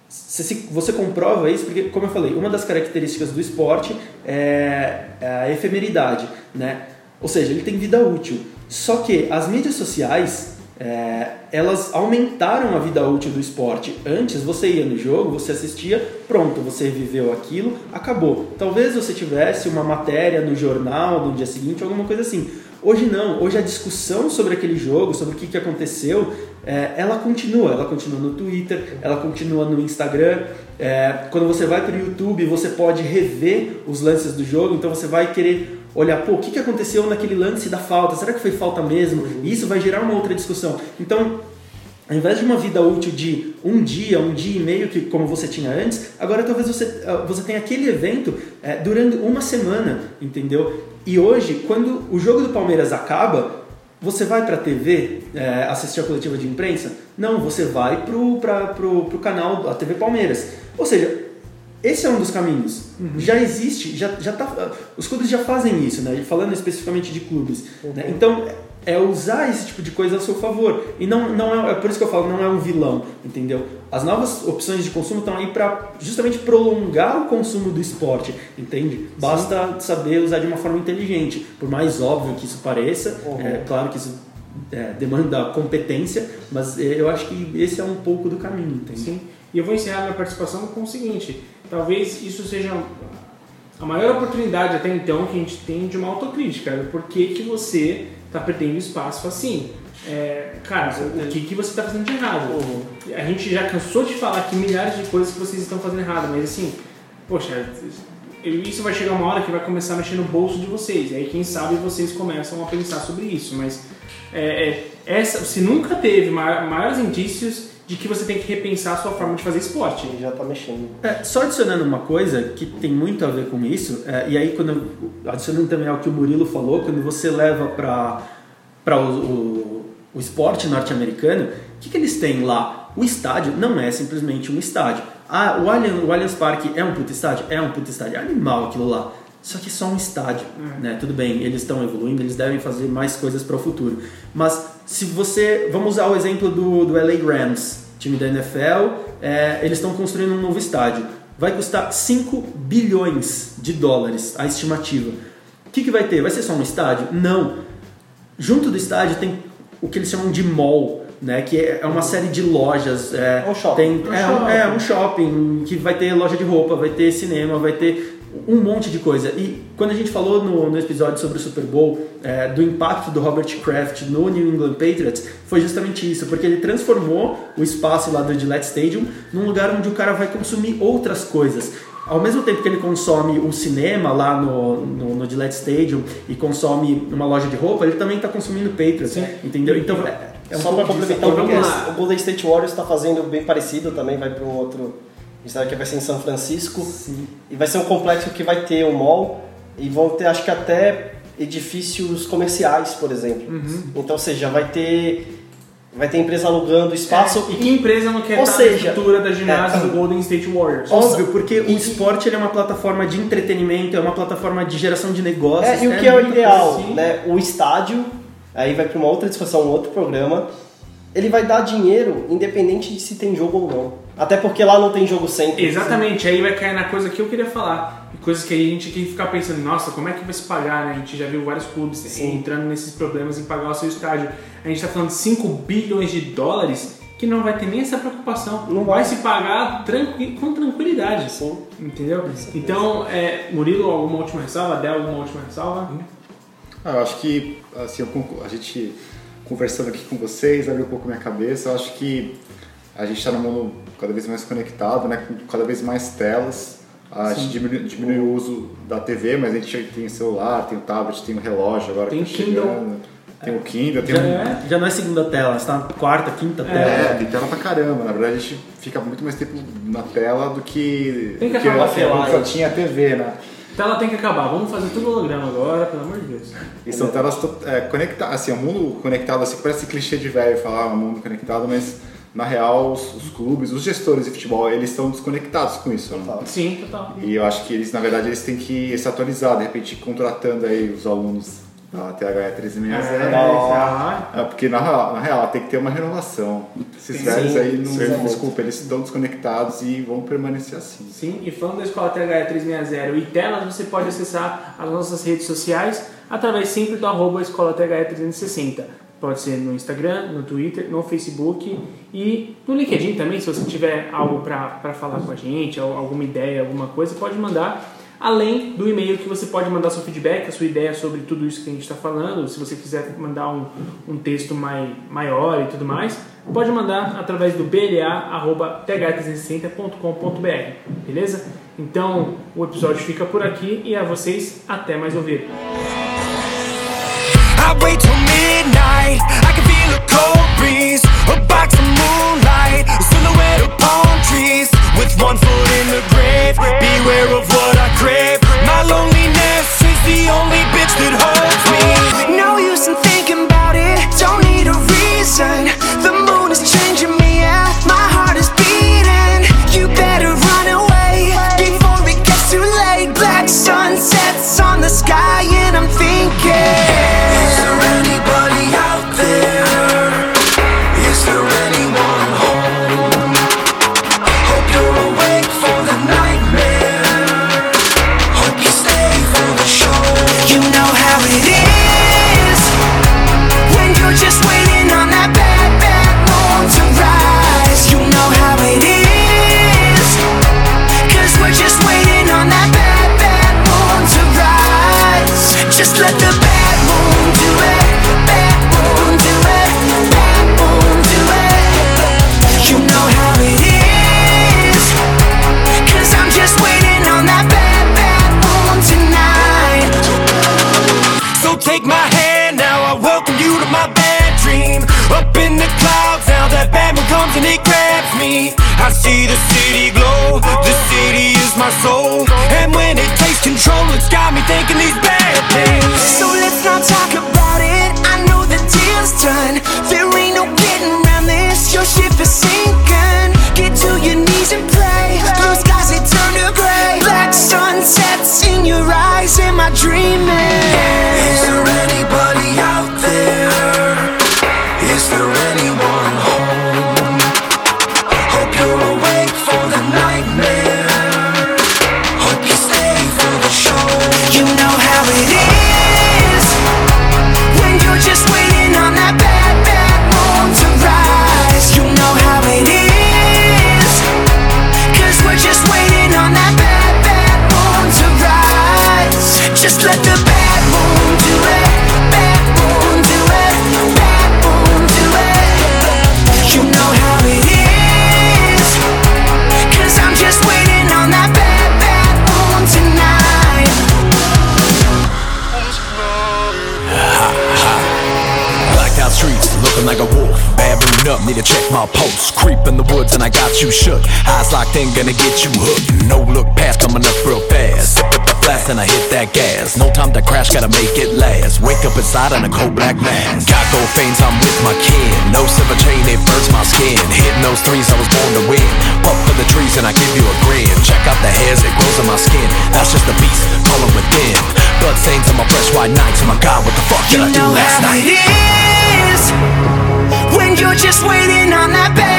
você, você comprova isso porque, como eu falei, uma das características do esporte é, é a efemeridade, né? Ou seja, ele tem vida útil. Só que as mídias sociais, é, elas aumentaram a vida útil do esporte. Antes, você ia no jogo, você assistia, pronto, você viveu aquilo, acabou. Talvez você tivesse uma matéria no jornal no dia seguinte, alguma coisa assim. Hoje não, hoje a discussão sobre aquele jogo, sobre o que, que aconteceu, é, ela continua. Ela continua no Twitter, ela continua no Instagram. É, quando você vai para o YouTube, você pode rever os lances do jogo, então você vai querer olhar, pô, o que, que aconteceu naquele lance da falta? Será que foi falta mesmo? Isso vai gerar uma outra discussão. Então, ao invés de uma vida útil de um dia, um dia e meio, que como você tinha antes, agora talvez você, ah, você tenha aquele evento eh, durante uma semana, entendeu? E hoje, quando o jogo do Palmeiras acaba, Você vai para a TV é, assistir a coletiva de imprensa? Não, você vai pro, pro canal da TV Palmeiras. Ou seja, esse é um dos caminhos. Já existe, já, já tá, os clubes já fazem isso, né? Falando especificamente de clubes. Né? Então, é usar esse tipo de coisa a seu favor. E não, não é, é por isso que eu falo, não é um vilão, entendeu? As novas opções de consumo estão aí para justamente prolongar o consumo do esporte, entende? Basta saber usar de uma forma inteligente. Por mais óbvio que isso pareça, é claro que isso é, demanda competência, mas é, eu acho que esse é um pouco do caminho, entende? Sim. E eu vou encerrar minha participação com o seguinte: talvez isso seja a maior oportunidade até então que a gente tem de uma autocrítica. Por que, que você está perdendo espaço assim? É, cara, o que, que você está fazendo de errado? A gente já cansou de falar aqui milhares de coisas que vocês estão fazendo errado, mas assim, poxa, isso vai chegar uma hora que vai começar a mexer no bolso de vocês. E aí, quem sabe, vocês começam a pensar sobre isso. Mas é, é, essa, se nunca teve maiores indícios de que você tem que repensar a sua forma de fazer esporte. Ele já está mexendo. É, só adicionando uma coisa que tem muito a ver com isso, é, e aí quando adicionando também ao que o Murilo falou, quando você leva para para o, o, o, esporte norte-americano, o que, que eles têm lá? O estádio não é simplesmente um estádio. Ah, o Allianz, o Allianz Parque é um puto estádio? É um puto estádio. É animal aquilo lá. Só que é só um estádio, é. né? Tudo bem, eles estão evoluindo, eles devem fazer mais coisas para o futuro. Mas se você, vamos usar o exemplo do, do LA Rams, time da NFL, é, eles estão construindo um novo estádio. Vai custar 5 bilhões de dólares a estimativa. O que, que vai ter? Vai ser só um estádio? Não. Junto do estádio tem o que eles chamam de mall, né? Que é uma série de lojas. É, um shopping. Tem, um é, shopping. é um shopping que vai ter loja de roupa, vai ter cinema, vai ter um monte de coisa. E quando a gente falou no, no episódio sobre o Super Bowl, é, do impacto do Robert Kraft no New England Patriots, foi justamente isso, porque ele transformou o espaço lá do Gillette Stadium num lugar onde o cara vai consumir outras coisas. Ao mesmo tempo que ele consome o cinema lá no, no, no Gillette Stadium e consome uma loja de roupa, ele também está consumindo Patriots, Sim. entendeu? Então, é, é um Só para complementar, o Golden State Warriors está fazendo bem parecido também, vai para um outro estádio que vai ser em São Francisco. Sim. E vai ser um complexo que vai ter um mall e vão ter, acho que até edifícios comerciais, por exemplo. Uhum. Então, ou seja, vai ter vai ter empresa alugando espaço. É, e que empresa não quer ou seja, na estrutura da ginásio é, do Golden State Warriors? Óbvio, porque o esporte é uma plataforma de entretenimento, é uma plataforma de geração de negócios. É, e o que é, o ideal? Né? O estádio, aí vai para uma outra discussão, um outro programa, ele vai dar dinheiro independente de se tem jogo ou não. Até porque lá não tem jogo sempre. Exatamente, assim. aí vai cair na coisa que eu queria falar. Coisas que a gente tem que ficar pensando, nossa, como é que vai se pagar, né? A gente já viu vários clubes Sim. entrando nesses problemas em pagar o seu estádio. A gente está falando de 5 bilhões de dólares que não vai ter nem essa preocupação. Não vai, vai se pagar tranqui com tranquilidade. Sim. Entendeu? Então, é, Murilo, alguma última ressalva? Adel, alguma última ressalva? Ah, eu acho que assim, a gente conversando aqui com vocês abriu um pouco minha cabeça. Eu acho que a gente está num mundo cada vez mais conectado, né, com cada vez mais telas. A gente diminui, diminui, o uso da TV, mas a gente tem o celular, tem o tablet, tem o relógio agora tem que tá chegando. Tem o Kindle, tem já, um... é, já não é segunda tela, está na quarta, quinta tela. É, tem tela pra caramba. Na verdade, a gente fica muito mais tempo na tela do que, tem que do que acabar eu, só tinha TV, né? Tela tem que acabar. Vamos fazer tudo holograma agora, pelo amor de Deus. E são telas é, conectadas, assim, o um mundo conectado, assim, parece clichê de velho falar um mundo conectado, mas na real, os, os, clubes, os gestores de futebol, eles estão desconectados com isso. Né? Total. Né? Sim, total. E eu acho que eles, na verdade, eles têm que se atualizar, de repente, contratando aí os alunos da THE 1360. É, é, porque na, na real tem que ter uma renovação. Esses velhos aí, não, desculpa, eles estão desconectados e vão permanecer assim. Sim, e falando da Escola THE 360 e telas, você pode acessar as nossas redes sociais através sempre do arroba Escola THE 360 Pode ser no Instagram, no Twitter, no Facebook e no LinkedIn também. Se você tiver algo para falar com a gente, alguma ideia, alguma coisa, pode mandar. Além do e-mail que você pode mandar seu feedback, a sua ideia sobre tudo isso que a gente está falando. Se você quiser mandar um, um texto mai, maior e tudo mais, pode mandar através do bla.th360.com.br, beleza? Então o episódio fica por aqui e a vocês até mais ouvir. I wait till midnight. I can feel a cold breeze A box of moonlight A silhouette of palm trees. With one foot in the grave Beware of what I crave. My loneliness is the only bitch that holds me. No use in thinking about it and it grabs me. I see the city glow, the city is my soul. And when it takes control, it's got me thinking these bad things. So let's not talk about it. I know the deal's done. Eyes locked in, gonna get you hooked. No look past, coming up real fast. Sip at the flask and I hit that gas. No time to crash, gotta make it last. Wake up inside in a cold black mask. Got gold veins, I'm with my kin. No silver chain, it burns my skin. Hitting those threes, I was born to win. Puff for the trees and I give you a grin. Check out the hairs, it grows on my skin. That's just the beast, calling within. Blood stains on my fresh white nights. Oh my god, what the fuck did You I do last night? it is when you're just waiting on that bad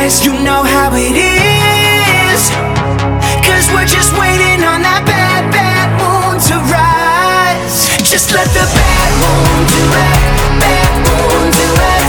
lies, you know how it is. Cause we're just waiting on that bad, bad moon to rise. Just let the bad moon do it, bad moon do it.